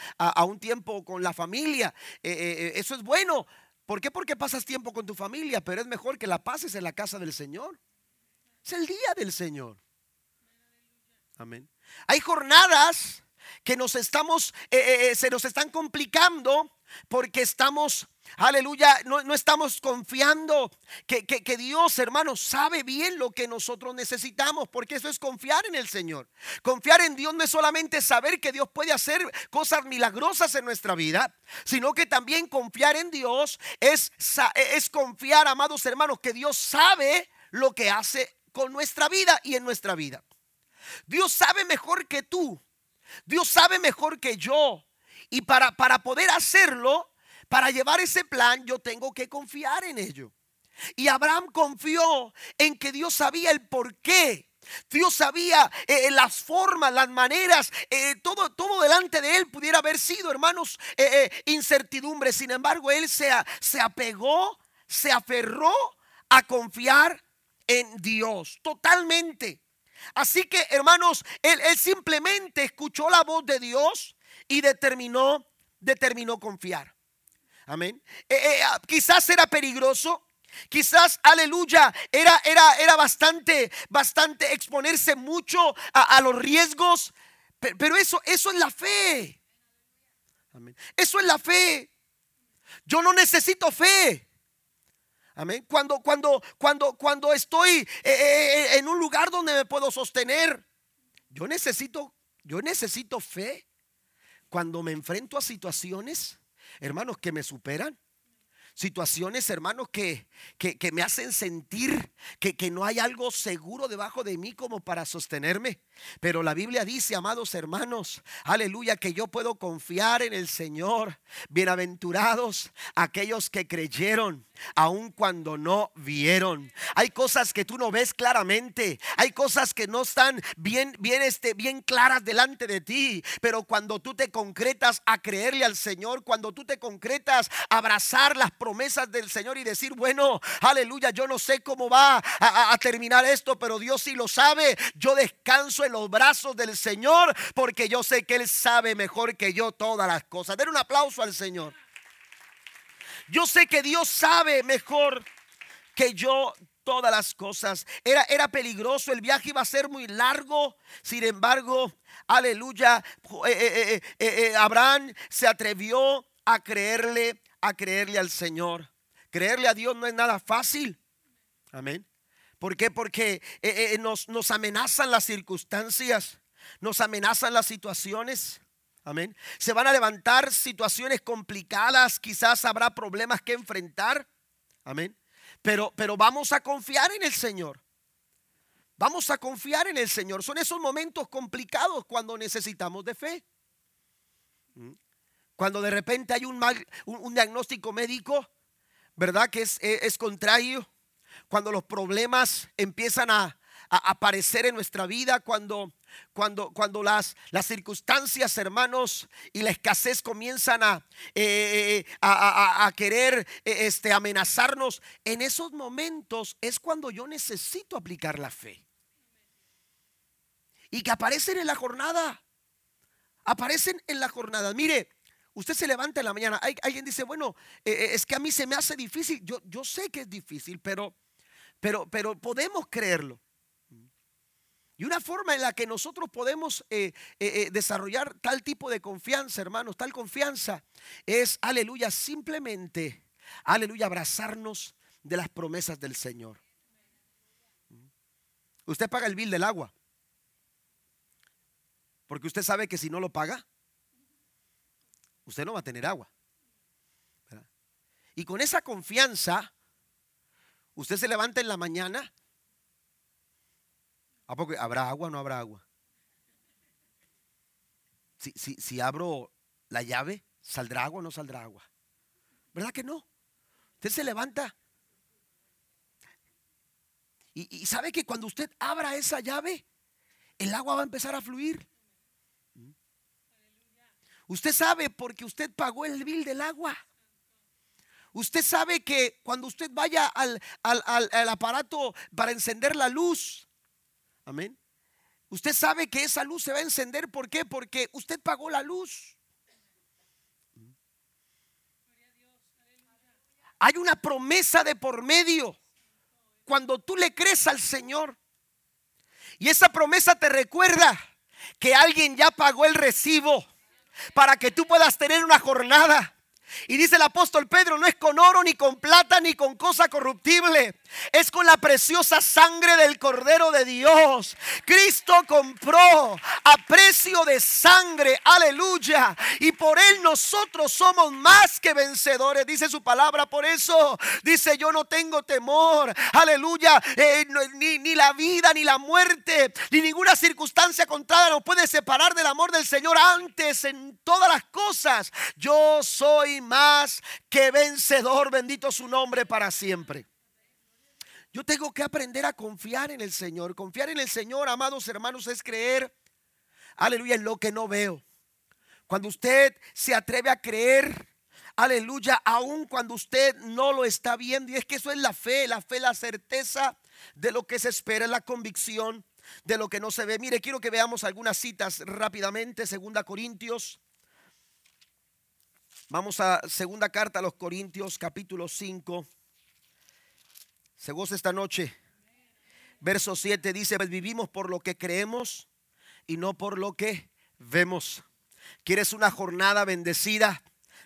Speaker 1: un tiempo con la familia. Eso es bueno. ¿Por qué? Porque pasas tiempo con tu familia, pero es mejor que la pases en la casa del Señor. Es el día del Señor. Amén. Hay jornadas que nos estamos, se nos están complicando porque estamos Aleluya, no, estamos confiando que, que, Dios, hermanos, sabe bien lo que nosotros necesitamos, porque eso es confiar en el Señor. Confiar en Dios no es solamente saber que Dios puede hacer cosas milagrosas en nuestra vida, sino que también confiar en Dios es, es confiar, amados hermanos, que Dios sabe lo que hace con nuestra vida y en nuestra vida. Dios sabe mejor que tú. Dios sabe mejor que yo. Y para, para poder hacerlo, para llevar ese plan yo tengo que confiar en ello. Y Abraham confió en que Dios sabía el por qué. Dios sabía eh, eh, las formas, las maneras, eh, todo, todo delante de él pudiera haber sido, hermanos, incertidumbre. Sin embargo, él se, se apegó, se aferró a confiar en Dios totalmente. Así que, hermanos, él, simplemente escuchó la voz de Dios y determinó, determinó confiar. Amén. Eh, eh, ah, quizás era peligroso. Quizás, aleluya, era, era, era bastante, bastante exponerse mucho a, los riesgos. Pero, eso, eso es la fe. Eso es la fe. Yo no necesito fe. Amén. Cuando, cuando, cuando, cuando estoy eh, en un lugar donde me puedo sostener, yo necesito, yo necesito fe. Cuando me enfrento a situaciones hermanos, que me superan. Situaciones, hermanos, que, que, me hacen sentir que, que no hay algo seguro debajo de mí como para sostenerme. Pero la Biblia dice, amados hermanos, aleluya, que yo puedo confiar en el Señor. Bienaventurados aquellos que creyeron, aun cuando no vieron. Hay cosas que tú no ves claramente, hay cosas que no están bien, bien, este, bien claras delante de ti. Pero cuando tú te concretas a creerle al Señor, cuando tú te concretas a abrazar las promesas del Señor y decir, bueno, aleluya, yo no sé cómo va a, a terminar esto, pero Dios sí lo sabe. Yo descanso en los brazos del Señor porque yo sé que Él sabe mejor que yo todas las cosas. Den un aplauso al Señor. Yo sé que Dios sabe mejor que yo todas las cosas. Era, era peligroso, el viaje iba a ser muy largo. Sin embargo, aleluya, eh, eh, eh, Abraham se atrevió a creerle, a creerle al Señor. Creerle a Dios no es nada fácil. Amén. ¿Por qué? Porque eh, eh, nos, nos amenazan las circunstancias, nos amenazan las situaciones. Amén. Se van a levantar situaciones complicadas, quizás habrá problemas que enfrentar. Amén. Pero, pero vamos a confiar en el Señor. Vamos a confiar en el Señor. Son esos momentos complicados cuando necesitamos de fe. Cuando de repente hay un, mal, un, diagnóstico médico, ¿verdad? Que es, es contrario cuando los problemas empiezan a, aparecer en nuestra vida, cuando, cuando, cuando las, las, circunstancias, hermanos, y la escasez comienzan a, eh, a, querer eh, este, amenazarnos, en esos momentos es cuando yo necesito aplicar la fe. Y que aparecen en la jornada. Aparecen en la jornada. Mire, usted se levanta en la mañana. Hay, alguien dice, bueno, eh, es que a mí se me hace difícil. Yo, yo sé que es difícil, pero pero, pero podemos creerlo. Y una forma en la que nosotros podemos eh, eh, eh, desarrollar tal tipo de confianza, hermanos, tal confianza, es, aleluya, simplemente, aleluya, abrazarnos de las promesas del Señor. Usted paga el bill del agua. Porque usted sabe que si no lo paga, usted no va a tener agua. Y con esa confianza, Usted se levanta en la mañana. ¿A poco habrá agua o no habrá agua? Si, si abro la llave, ¿saldrá agua o no saldrá agua? ¿Verdad que no? Usted se levanta. Y, y, sabe que cuando usted abra esa llave, el agua va a empezar a fluir. Usted sabe porque usted pagó el bill del agua. Usted sabe que cuando usted vaya al, aparato para encender la luz, amén. Usted sabe que esa luz se va a encender. ¿Por qué? Porque usted pagó la luz. Hay una promesa de por medio. Cuando tú le crees al Señor. Y esa promesa te recuerda que alguien ya pagó el recibo para que tú puedas tener una jornada y dice el apóstol Pedro, no es con oro, ni con plata, ni con cosa corruptible. Es con la preciosa sangre del Cordero de Dios. Cristo compró a precio de sangre. Aleluya. Y por él nosotros somos más que vencedores. Dice su palabra. Por eso dice, yo no tengo temor. Aleluya. Eh, ni, ni la vida, ni la muerte, ni ninguna circunstancia contraria nos puede separar del amor del Señor. Antes, en todas las cosas, yo soy más que vencedor. Bendito su nombre para siempre. Yo tengo que aprender a confiar en el Señor. Confiar en el Señor, amados hermanos, es creer, aleluya, en lo que no veo. Cuando usted se atreve a creer, aleluya, aun cuando usted no lo está viendo. Y es que eso es la fe, la fe, la certeza de lo que se espera, la convicción de lo que no se ve. Mire, quiero que veamos algunas citas rápidamente. Segunda Corintios Vamos a segunda carta a los Corintios capítulo 5. Se goza esta noche. Verso 7 dice, pues vivimos por lo que creemos y no por lo que vemos. ¿Quieres una jornada bendecida?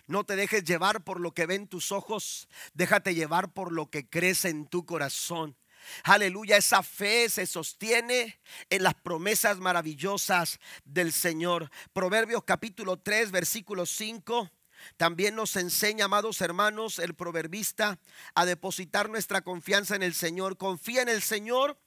Speaker 1: No te dejes llevar por lo que ven tus ojos, déjate llevar por lo que crees en tu corazón. Aleluya, esa fe se sostiene en las promesas maravillosas del Señor. Proverbios capítulo 3, versículo 5 También nos enseña, amados hermanos, el proverbista a depositar nuestra confianza en el Señor. Confía en el Señor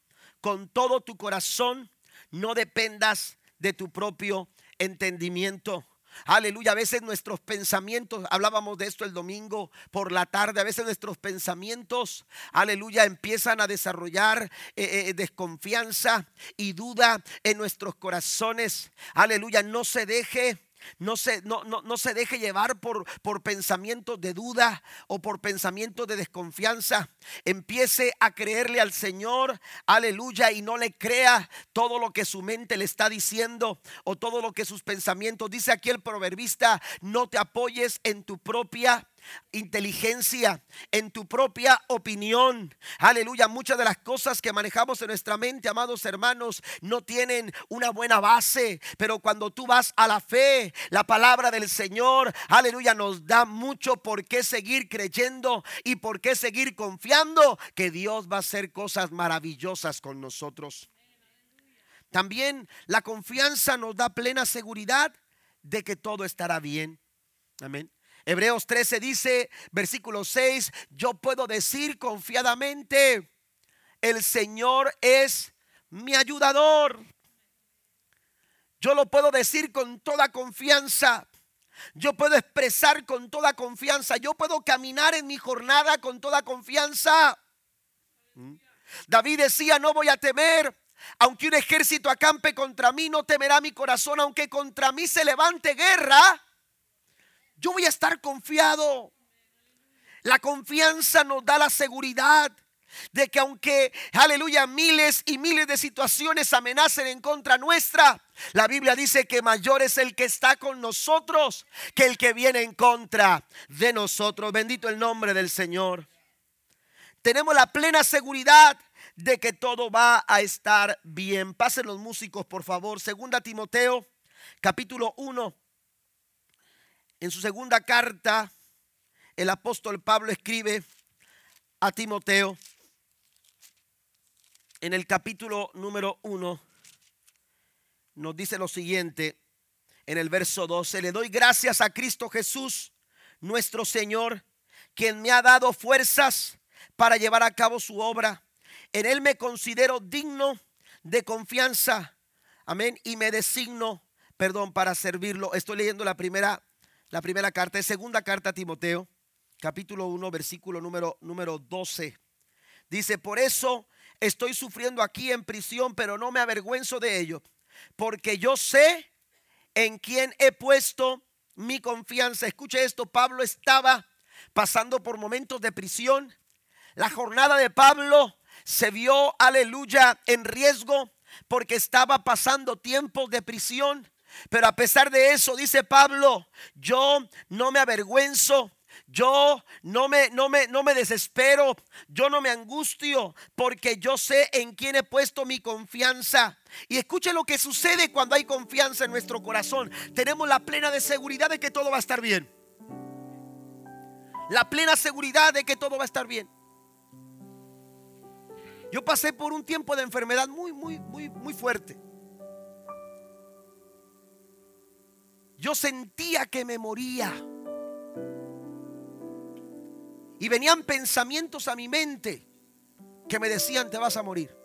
Speaker 1: con todo tu corazón. No dependas de tu propio entendimiento. Aleluya, a veces nuestros pensamientos, hablábamos de esto el domingo por la tarde, a veces nuestros pensamientos, aleluya, empiezan a desarrollar eh, eh, desconfianza y duda en nuestros corazones. Aleluya, no se deje no se, no, no, se deje llevar por, por pensamientos de duda o por pensamientos de desconfianza. Empiece a creerle al Señor, aleluya, y no le crea todo lo que su mente le está diciendo o todo lo que sus pensamientos. Dice aquí el proverbista, no te apoyes en tu propia inteligencia, en tu propia opinión. Aleluya, muchas de las cosas que manejamos en nuestra mente, amados hermanos, no tienen una buena base, pero cuando tú vas a la fe, la palabra del Señor, aleluya, nos da mucho por qué seguir creyendo y por qué seguir confiando que Dios va a hacer cosas maravillosas con nosotros. También la confianza nos da plena seguridad de que todo estará bien. Amén. Hebreos 13 dice, versículo 6, yo puedo decir confiadamente, el Señor es mi ayudador. Yo lo puedo decir con toda confianza. Yo puedo expresar con toda confianza. Yo puedo caminar en mi jornada con toda confianza. ¿Mm? David decía, no voy a temer. Aunque un ejército acampe contra mí, no temerá mi corazón. Aunque contra mí se levante guerra, yo voy a estar confiado. La confianza nos da la seguridad de que aunque, aleluya, miles y miles de situaciones amenacen en contra nuestra, la Biblia dice que mayor es el que está con nosotros que el que viene en contra de nosotros. Bendito el nombre del Señor. Tenemos la plena seguridad de que todo va a estar bien. Pasen los músicos, por favor. Segunda Timoteo, capítulo 1 en su segunda carta, el apóstol Pablo escribe a Timoteo en el capítulo número 1, nos dice lo siguiente, en el verso 12, le doy gracias a Cristo Jesús, nuestro Señor, quien me ha dado fuerzas para llevar a cabo su obra. En Él me considero digno de confianza. Amén. Y me designo, perdón, para servirlo. Estoy leyendo la primera la primera carta es segunda carta a Timoteo, capítulo 1, versículo número, número 12. Dice, por eso estoy sufriendo aquí en prisión, pero no me avergüenzo de ello, porque yo sé en quién he puesto mi confianza. Escuche esto, Pablo estaba pasando por momentos de prisión. La jornada de Pablo se vio, aleluya, en riesgo porque estaba pasando tiempos de prisión. Pero a pesar de eso, dice Pablo, yo no me avergüenzo. Yo no me, no, me, no me desespero, yo no me angustio, porque yo sé en quién he puesto mi confianza. Y escuche lo que sucede cuando hay confianza en nuestro corazón. Tenemos la plena de seguridad de que todo va a estar bien. La plena seguridad de que todo va a estar bien. Yo pasé por un tiempo de enfermedad muy, muy, muy, muy fuerte. Yo sentía que me moría. Y venían pensamientos a mi mente que me decían, te vas a morir.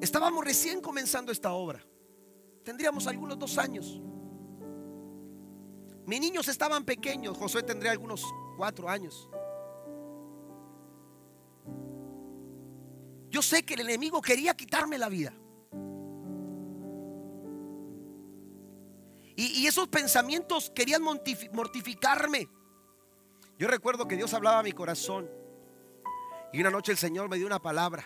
Speaker 1: Estábamos recién comenzando esta obra. Tendríamos algunos dos años. Mis niños estaban pequeños. Josué tendría algunos cuatro años. Yo sé que el enemigo quería quitarme la vida. Y, esos pensamientos querían mortificarme. Yo recuerdo que Dios hablaba a mi corazón. Y una noche el Señor me dio una palabra.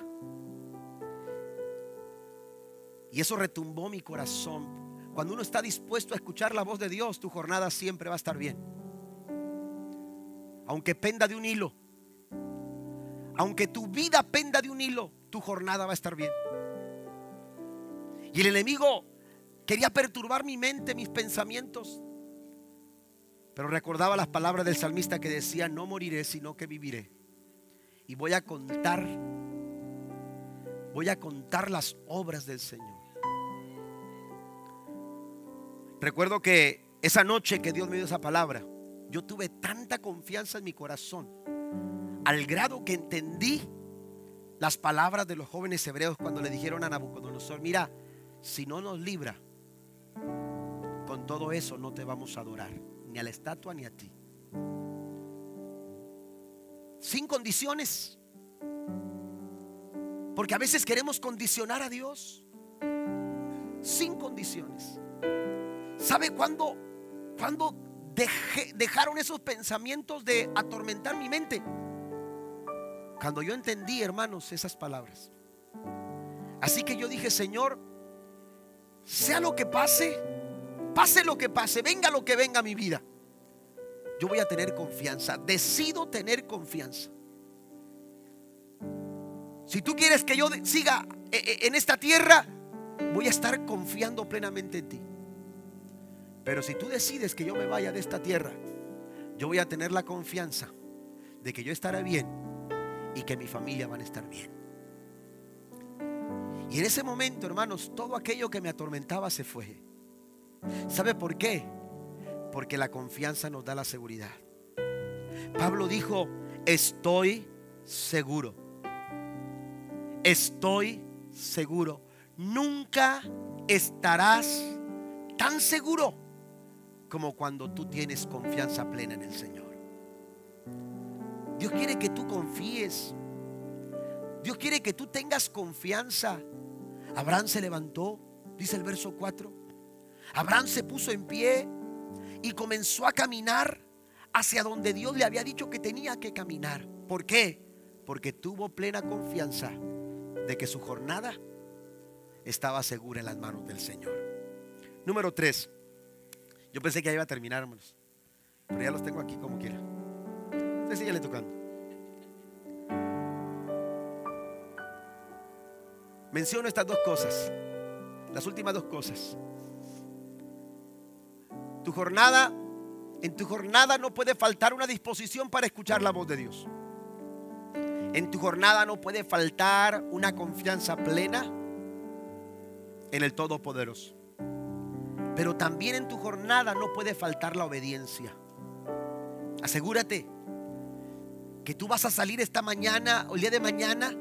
Speaker 1: Y eso retumbó mi corazón. Cuando uno está dispuesto a escuchar la voz de Dios, tu jornada siempre va a estar bien. Aunque penda de un hilo. Aunque tu vida penda de un hilo, tu jornada va a estar bien. Y el enemigo Quería perturbar mi mente, mis pensamientos. Pero recordaba las palabras del salmista que decía, no moriré, sino que viviré. Y voy a contar, voy a contar las obras del Señor. Recuerdo que esa noche que Dios me dio esa palabra, yo tuve tanta confianza en mi corazón, al grado que entendí las palabras de los jóvenes hebreos cuando le dijeron a Nabucodonosor, mira, si no nos libra, con todo eso no te vamos a adorar, ni a la estatua ni a ti. Sin condiciones. Porque a veces queremos condicionar a Dios sin condiciones. ¿Sabe cuándo, cuándo dejaron esos pensamientos de atormentar mi mente? Cuando yo entendí, hermanos, esas palabras. Así que yo dije, Señor, sea lo que pase, pase lo que pase, venga lo que venga a mi vida, yo voy a tener confianza. Decido tener confianza. Si tú quieres que yo siga eh, eh, en esta tierra, voy a estar confiando plenamente en ti. Pero si tú decides que yo me vaya de esta tierra, yo voy a tener la confianza de que yo estaré bien y que mi familia van a estar bien. Y en ese momento, hermanos, todo aquello que me atormentaba se fue. ¿Sabe por qué? Porque la confianza nos da la seguridad. Pablo dijo, estoy seguro. Estoy seguro nunca estarás tan seguro como cuando tú tienes confianza plena en el Señor. Dios quiere que tú confíes. Dios quiere que tú tengas confianza. Abraham se levantó, dice el verso 4. Abraham se puso en pie y comenzó a caminar hacia donde Dios le había dicho que tenía que caminar. ¿Por qué? Porque tuvo plena confianza de que su jornada estaba segura en las manos del Señor. Número 3. Yo pensé que ya iba a terminar, hermanos. Pero ya los tengo aquí como quiera. Usted síguele tocando. Menciono estas dos cosas. Las últimas dos cosas. Tu jornada, en tu jornada no puede faltar una disposición para escuchar la voz de Dios. En tu jornada no puede faltar una confianza plena en el Todopoderoso. Pero también en tu jornada no puede faltar la obediencia. Asegúrate que tú vas a salir esta mañana o el día de mañana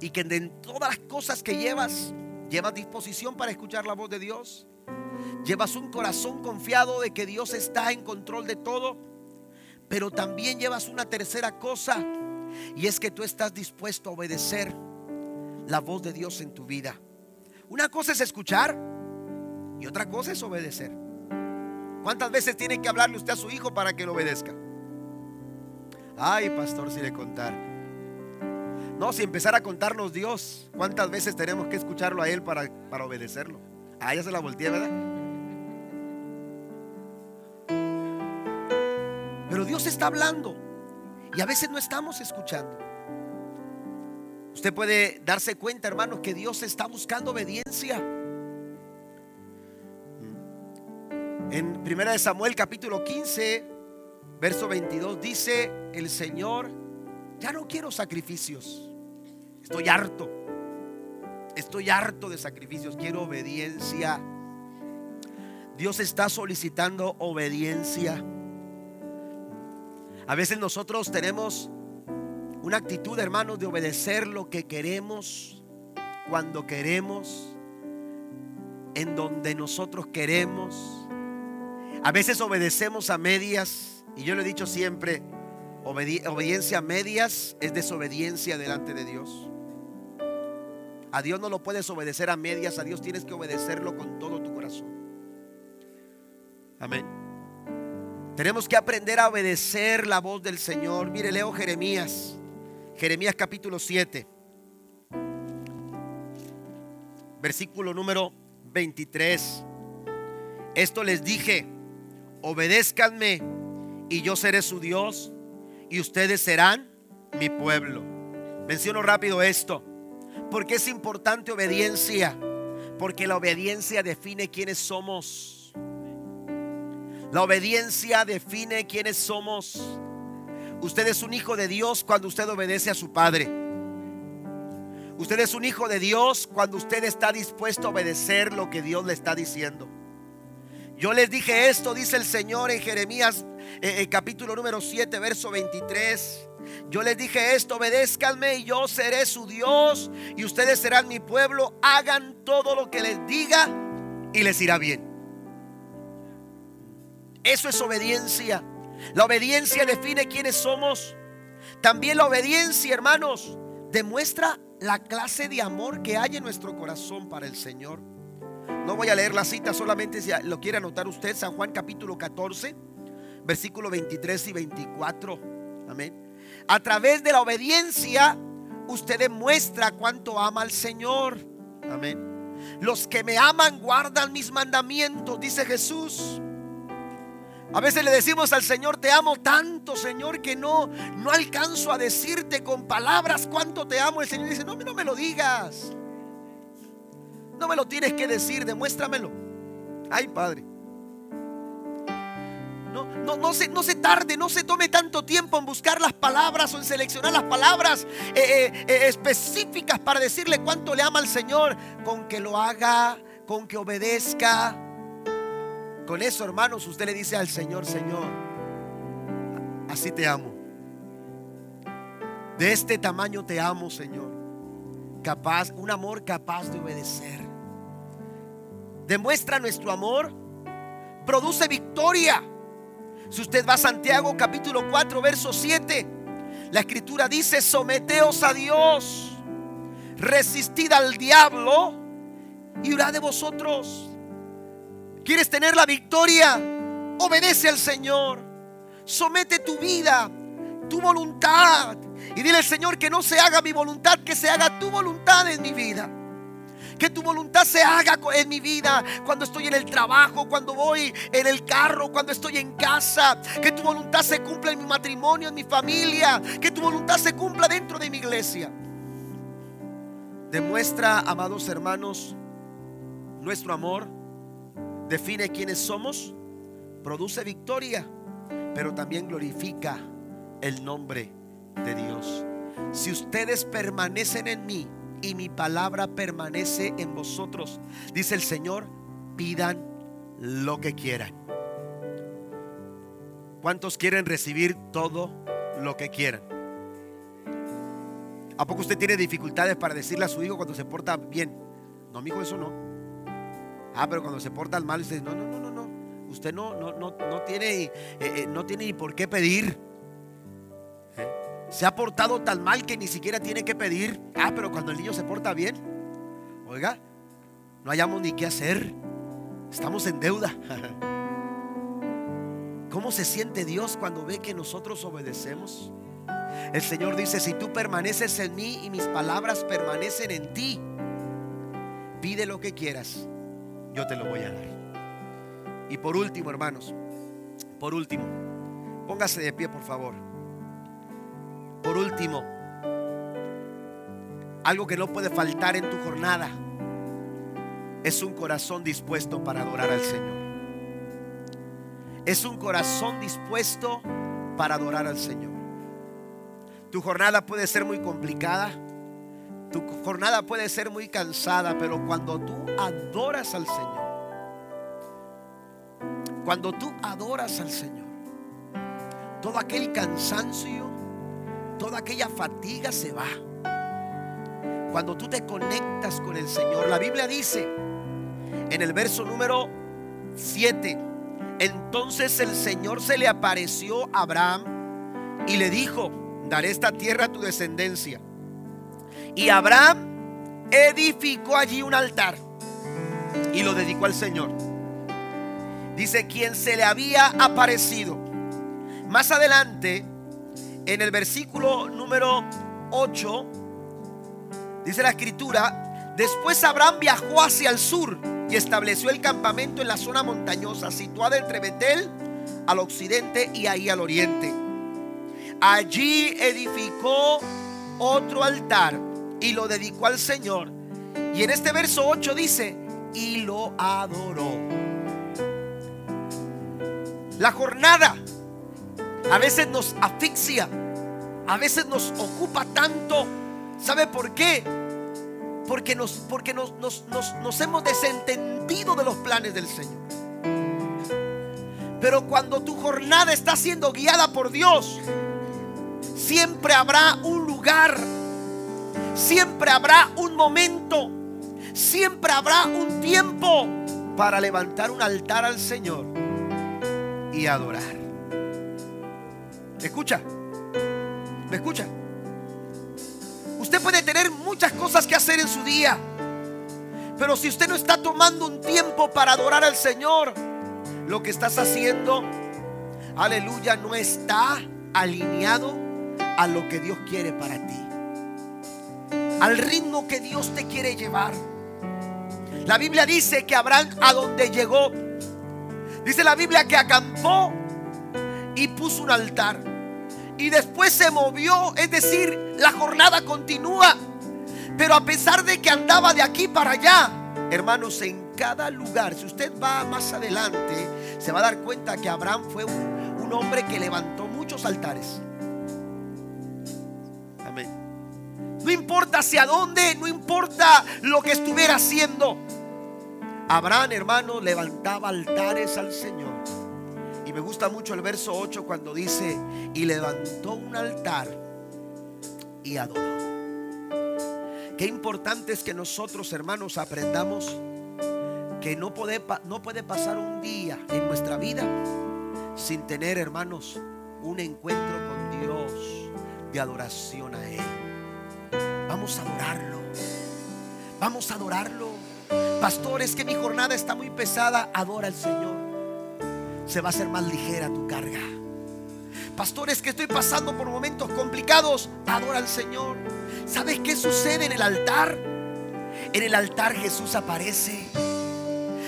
Speaker 1: y que en todas las cosas que llevas, llevas disposición para escuchar la voz de Dios. Llevas un corazón confiado de que Dios está en control de todo. Pero también llevas una tercera cosa y es que tú estás dispuesto a obedecer la voz de Dios en tu vida. Una cosa es escuchar y otra cosa es obedecer. ¿Cuántas veces tiene que hablarle usted a su hijo para que lo obedezca? Ay, pastor, si le contar. No, si empezara a contarnos Dios, ¿cuántas veces tenemos que escucharlo a Él para, para obedecerlo? Ah, ya se la volteé, ¿verdad? Pero Dios está hablando y a veces no estamos escuchando. Usted puede darse cuenta, hermanos, que Dios está buscando obediencia. En 1 Samuel capítulo 15, verso 22 dice, el Señor, ya no quiero sacrificios. Estoy harto. Estoy harto de sacrificios, quiero obediencia. Dios está solicitando obediencia. A veces nosotros tenemos una actitud, hermanos, de obedecer lo que queremos, cuando queremos, en donde nosotros queremos. A veces obedecemos a medias, y yo lo he dicho siempre, obediencia a medias es desobediencia delante de Dios. A Dios no lo puedes obedecer a medias, a Dios tienes que obedecerlo con todo tu corazón. Amén. Tenemos que aprender a obedecer la voz del Señor. Mire, leo Jeremías Jeremías capítulo 7, versículo número 23. Esto les dije, obedézcanme y yo seré su Dios y ustedes serán mi pueblo. Menciono rápido esto, porque es importante obediencia, porque la obediencia define quiénes somos. La obediencia define quiénes somos. Usted es un hijo de Dios cuando usted obedece a su Padre. Usted es un hijo de Dios cuando usted está dispuesto a obedecer lo que Dios le está diciendo. Yo les dije esto, dice el Señor en Jeremías eh, eh, capítulo número 7, verso 23. Yo les dije esto, obedézcanme y yo seré su Dios y ustedes serán mi pueblo. Hagan todo lo que les diga y les irá bien. Eso es obediencia. La obediencia define quiénes somos. También la obediencia, hermanos, demuestra la clase de amor que hay en nuestro corazón para el Señor. No voy a leer la cita, solamente si lo quiere anotar usted, San Juan capítulo 14, versículo 23 y 24. Amén. A través de la obediencia, usted demuestra cuánto ama al Señor. Amén. Los que me aman guardan mis mandamientos, dice Jesús. A veces le decimos al Señor, te amo tanto, Señor, que no, no alcanzo a decirte con palabras cuánto te amo. El Señor dice, no, no me lo digas. No me lo tienes que decir, demuéstramelo. Ay, Padre. No, no, se, no se tarde, no se tome tanto tiempo en buscar las palabras o en seleccionar las palabras eh, eh, eh, específicas para decirle cuánto le ama al Señor. Con que lo haga, con que obedezca. Con eso, hermanos, usted le dice al Señor, Señor, así te amo. De este tamaño te amo, Señor. Capaz, un amor capaz de obedecer. Demuestra nuestro amor. Produce victoria. Si usted va a Santiago capítulo 4, verso 7, la escritura dice, someteos a Dios, resistid al diablo y hurá de vosotros. ¿Quieres tener la victoria? Obedece al Señor. Somete tu vida, tu voluntad. Y dile al Señor que no se haga mi voluntad, que se haga tu voluntad en mi vida. Que tu voluntad se haga en mi vida cuando estoy en el trabajo, cuando voy en el carro, cuando estoy en casa. Que tu voluntad se cumpla en mi matrimonio, en mi familia. Que tu voluntad se cumpla dentro de mi iglesia. Demuestra, amados hermanos, nuestro amor define quiénes somos, produce victoria, pero también glorifica el nombre de Dios. Si ustedes permanecen en mí y mi palabra permanece en vosotros, dice el Señor, pidan lo que quieran. ¿Cuántos quieren recibir todo lo que quieran? ¿A poco usted tiene dificultades para decirle a su hijo cuando se porta bien? No, mi hijo, eso no. Ah, pero cuando se porta mal, usted dice, no, no, no, no, no. Usted no, no, no, no tiene, eh, eh, no tiene ni por qué pedir. Se ha portado tan mal que ni siquiera tiene que pedir. Ah, pero cuando el niño se porta bien, oiga, no hayamos ni qué hacer. Estamos en deuda. [LAUGHS] ¿Cómo se siente Dios cuando ve que nosotros obedecemos? El Señor dice, si tú permaneces en mí y mis palabras permanecen en ti, pide lo que quieras yo te lo voy a dar. Y por último, hermanos, por último, póngase de pie, por favor. Por último, algo que no puede faltar en tu jornada es un corazón dispuesto para adorar al Señor. Es un corazón dispuesto para adorar al Señor. Tu jornada puede ser muy complicada tu jornada puede ser muy cansada, pero cuando tú adoras al Señor, cuando tú adoras al Señor, todo aquel cansancio, toda aquella fatiga se va. Cuando tú te conectas con el Señor, la Biblia dice en el verso número 7, entonces el Señor se le apareció a Abraham y le dijo, daré esta tierra a tu descendencia. Y Abraham edificó allí un altar y lo dedicó al Señor. Dice quien se le había aparecido. Más adelante, en el versículo número 8, dice la escritura, después Abraham viajó hacia el sur y estableció el campamento en la zona montañosa situada entre Betel al occidente y ahí al oriente. Allí edificó otro altar y lo dedicó al Señor. Y en este verso 8 dice, y lo adoró. La jornada a veces nos asfixia, a veces nos ocupa tanto. ¿Sabe por qué? Porque nos, porque nos, nos, nos hemos desentendido de los planes del Señor. Pero cuando tu jornada está siendo guiada por Dios, siempre habrá un lugar, siempre habrá un momento, siempre habrá un tiempo para levantar un altar al Señor y adorar. ¿Me escucha? ¿Me escucha? Usted puede tener muchas cosas que hacer en su día. Pero si usted no está tomando un tiempo para adorar al Señor, lo que estás haciendo, aleluya, no está alineado a lo que Dios quiere para ti. Al ritmo que Dios te quiere llevar. La Biblia dice que Abraham a donde llegó, dice la Biblia que acampó y puso un altar. Y después se movió, es decir, la jornada continúa. Pero a pesar de que andaba de aquí para allá, hermanos, en cada lugar, si usted va más adelante, se va a dar cuenta que Abraham fue un, hombre que levantó muchos altares. Amén. No importa hacia dónde, no importa lo que estuviera haciendo. Abraham, hermano, levantaba altares al Señor. Me gusta mucho el verso 8 cuando dice, y levantó un altar y adoró. Qué importante es que nosotros, hermanos, aprendamos que no puede, no puede pasar un día en nuestra vida sin tener, hermanos, un encuentro con Dios de adoración a Él. Vamos a adorarlo. Vamos a adorarlo. Pastor, es que mi jornada está muy pesada. Adora al Señor. Se va a hacer más ligera tu carga. Pastor, es que estoy pasando por momentos complicados. Adora al Señor. ¿Sabes qué sucede en el altar? En el altar Jesús aparece.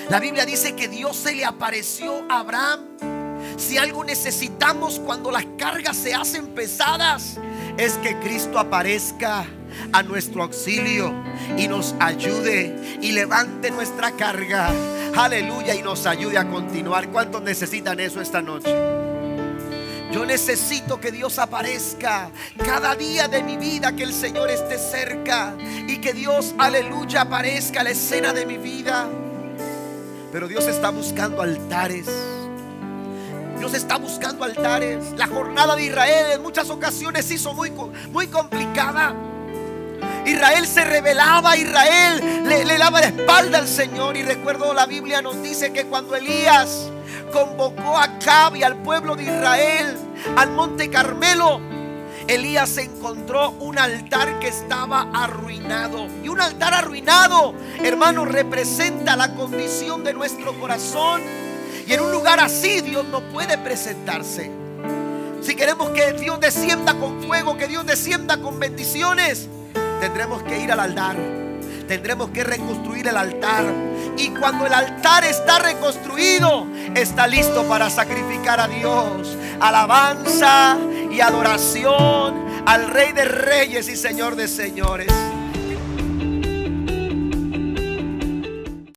Speaker 1: La Biblia dice que Dios se le apareció a Abraham. Si algo necesitamos cuando las cargas se hacen pesadas, es que Cristo aparezca a nuestro auxilio y nos ayude y levante nuestra carga. Aleluya y nos ayude a continuar. ¿Cuántos necesitan eso esta noche? Yo necesito que Dios aparezca cada día de mi vida, que el Señor esté cerca y que Dios, aleluya, aparezca a la escena de mi vida. Pero Dios está buscando altares. Dios está buscando altares. La jornada de Israel en muchas ocasiones hizo muy, muy complicada. Israel se rebelaba, Israel le, le daba la espalda al Señor. Y recuerdo la Biblia nos dice que cuando Elías convocó a Cab y al pueblo de Israel al monte Carmelo, Elías encontró un altar que estaba arruinado. Y un altar arruinado, hermano, representa la condición de nuestro corazón. Y en un lugar así Dios no puede presentarse. Si queremos que Dios descienda con fuego, que Dios descienda con bendiciones, tendremos que ir al altar tendremos que reconstruir el altar. Y cuando el altar está reconstruido, está listo para sacrificar a Dios. Alabanza y adoración al Rey de Reyes y Señor de Señores.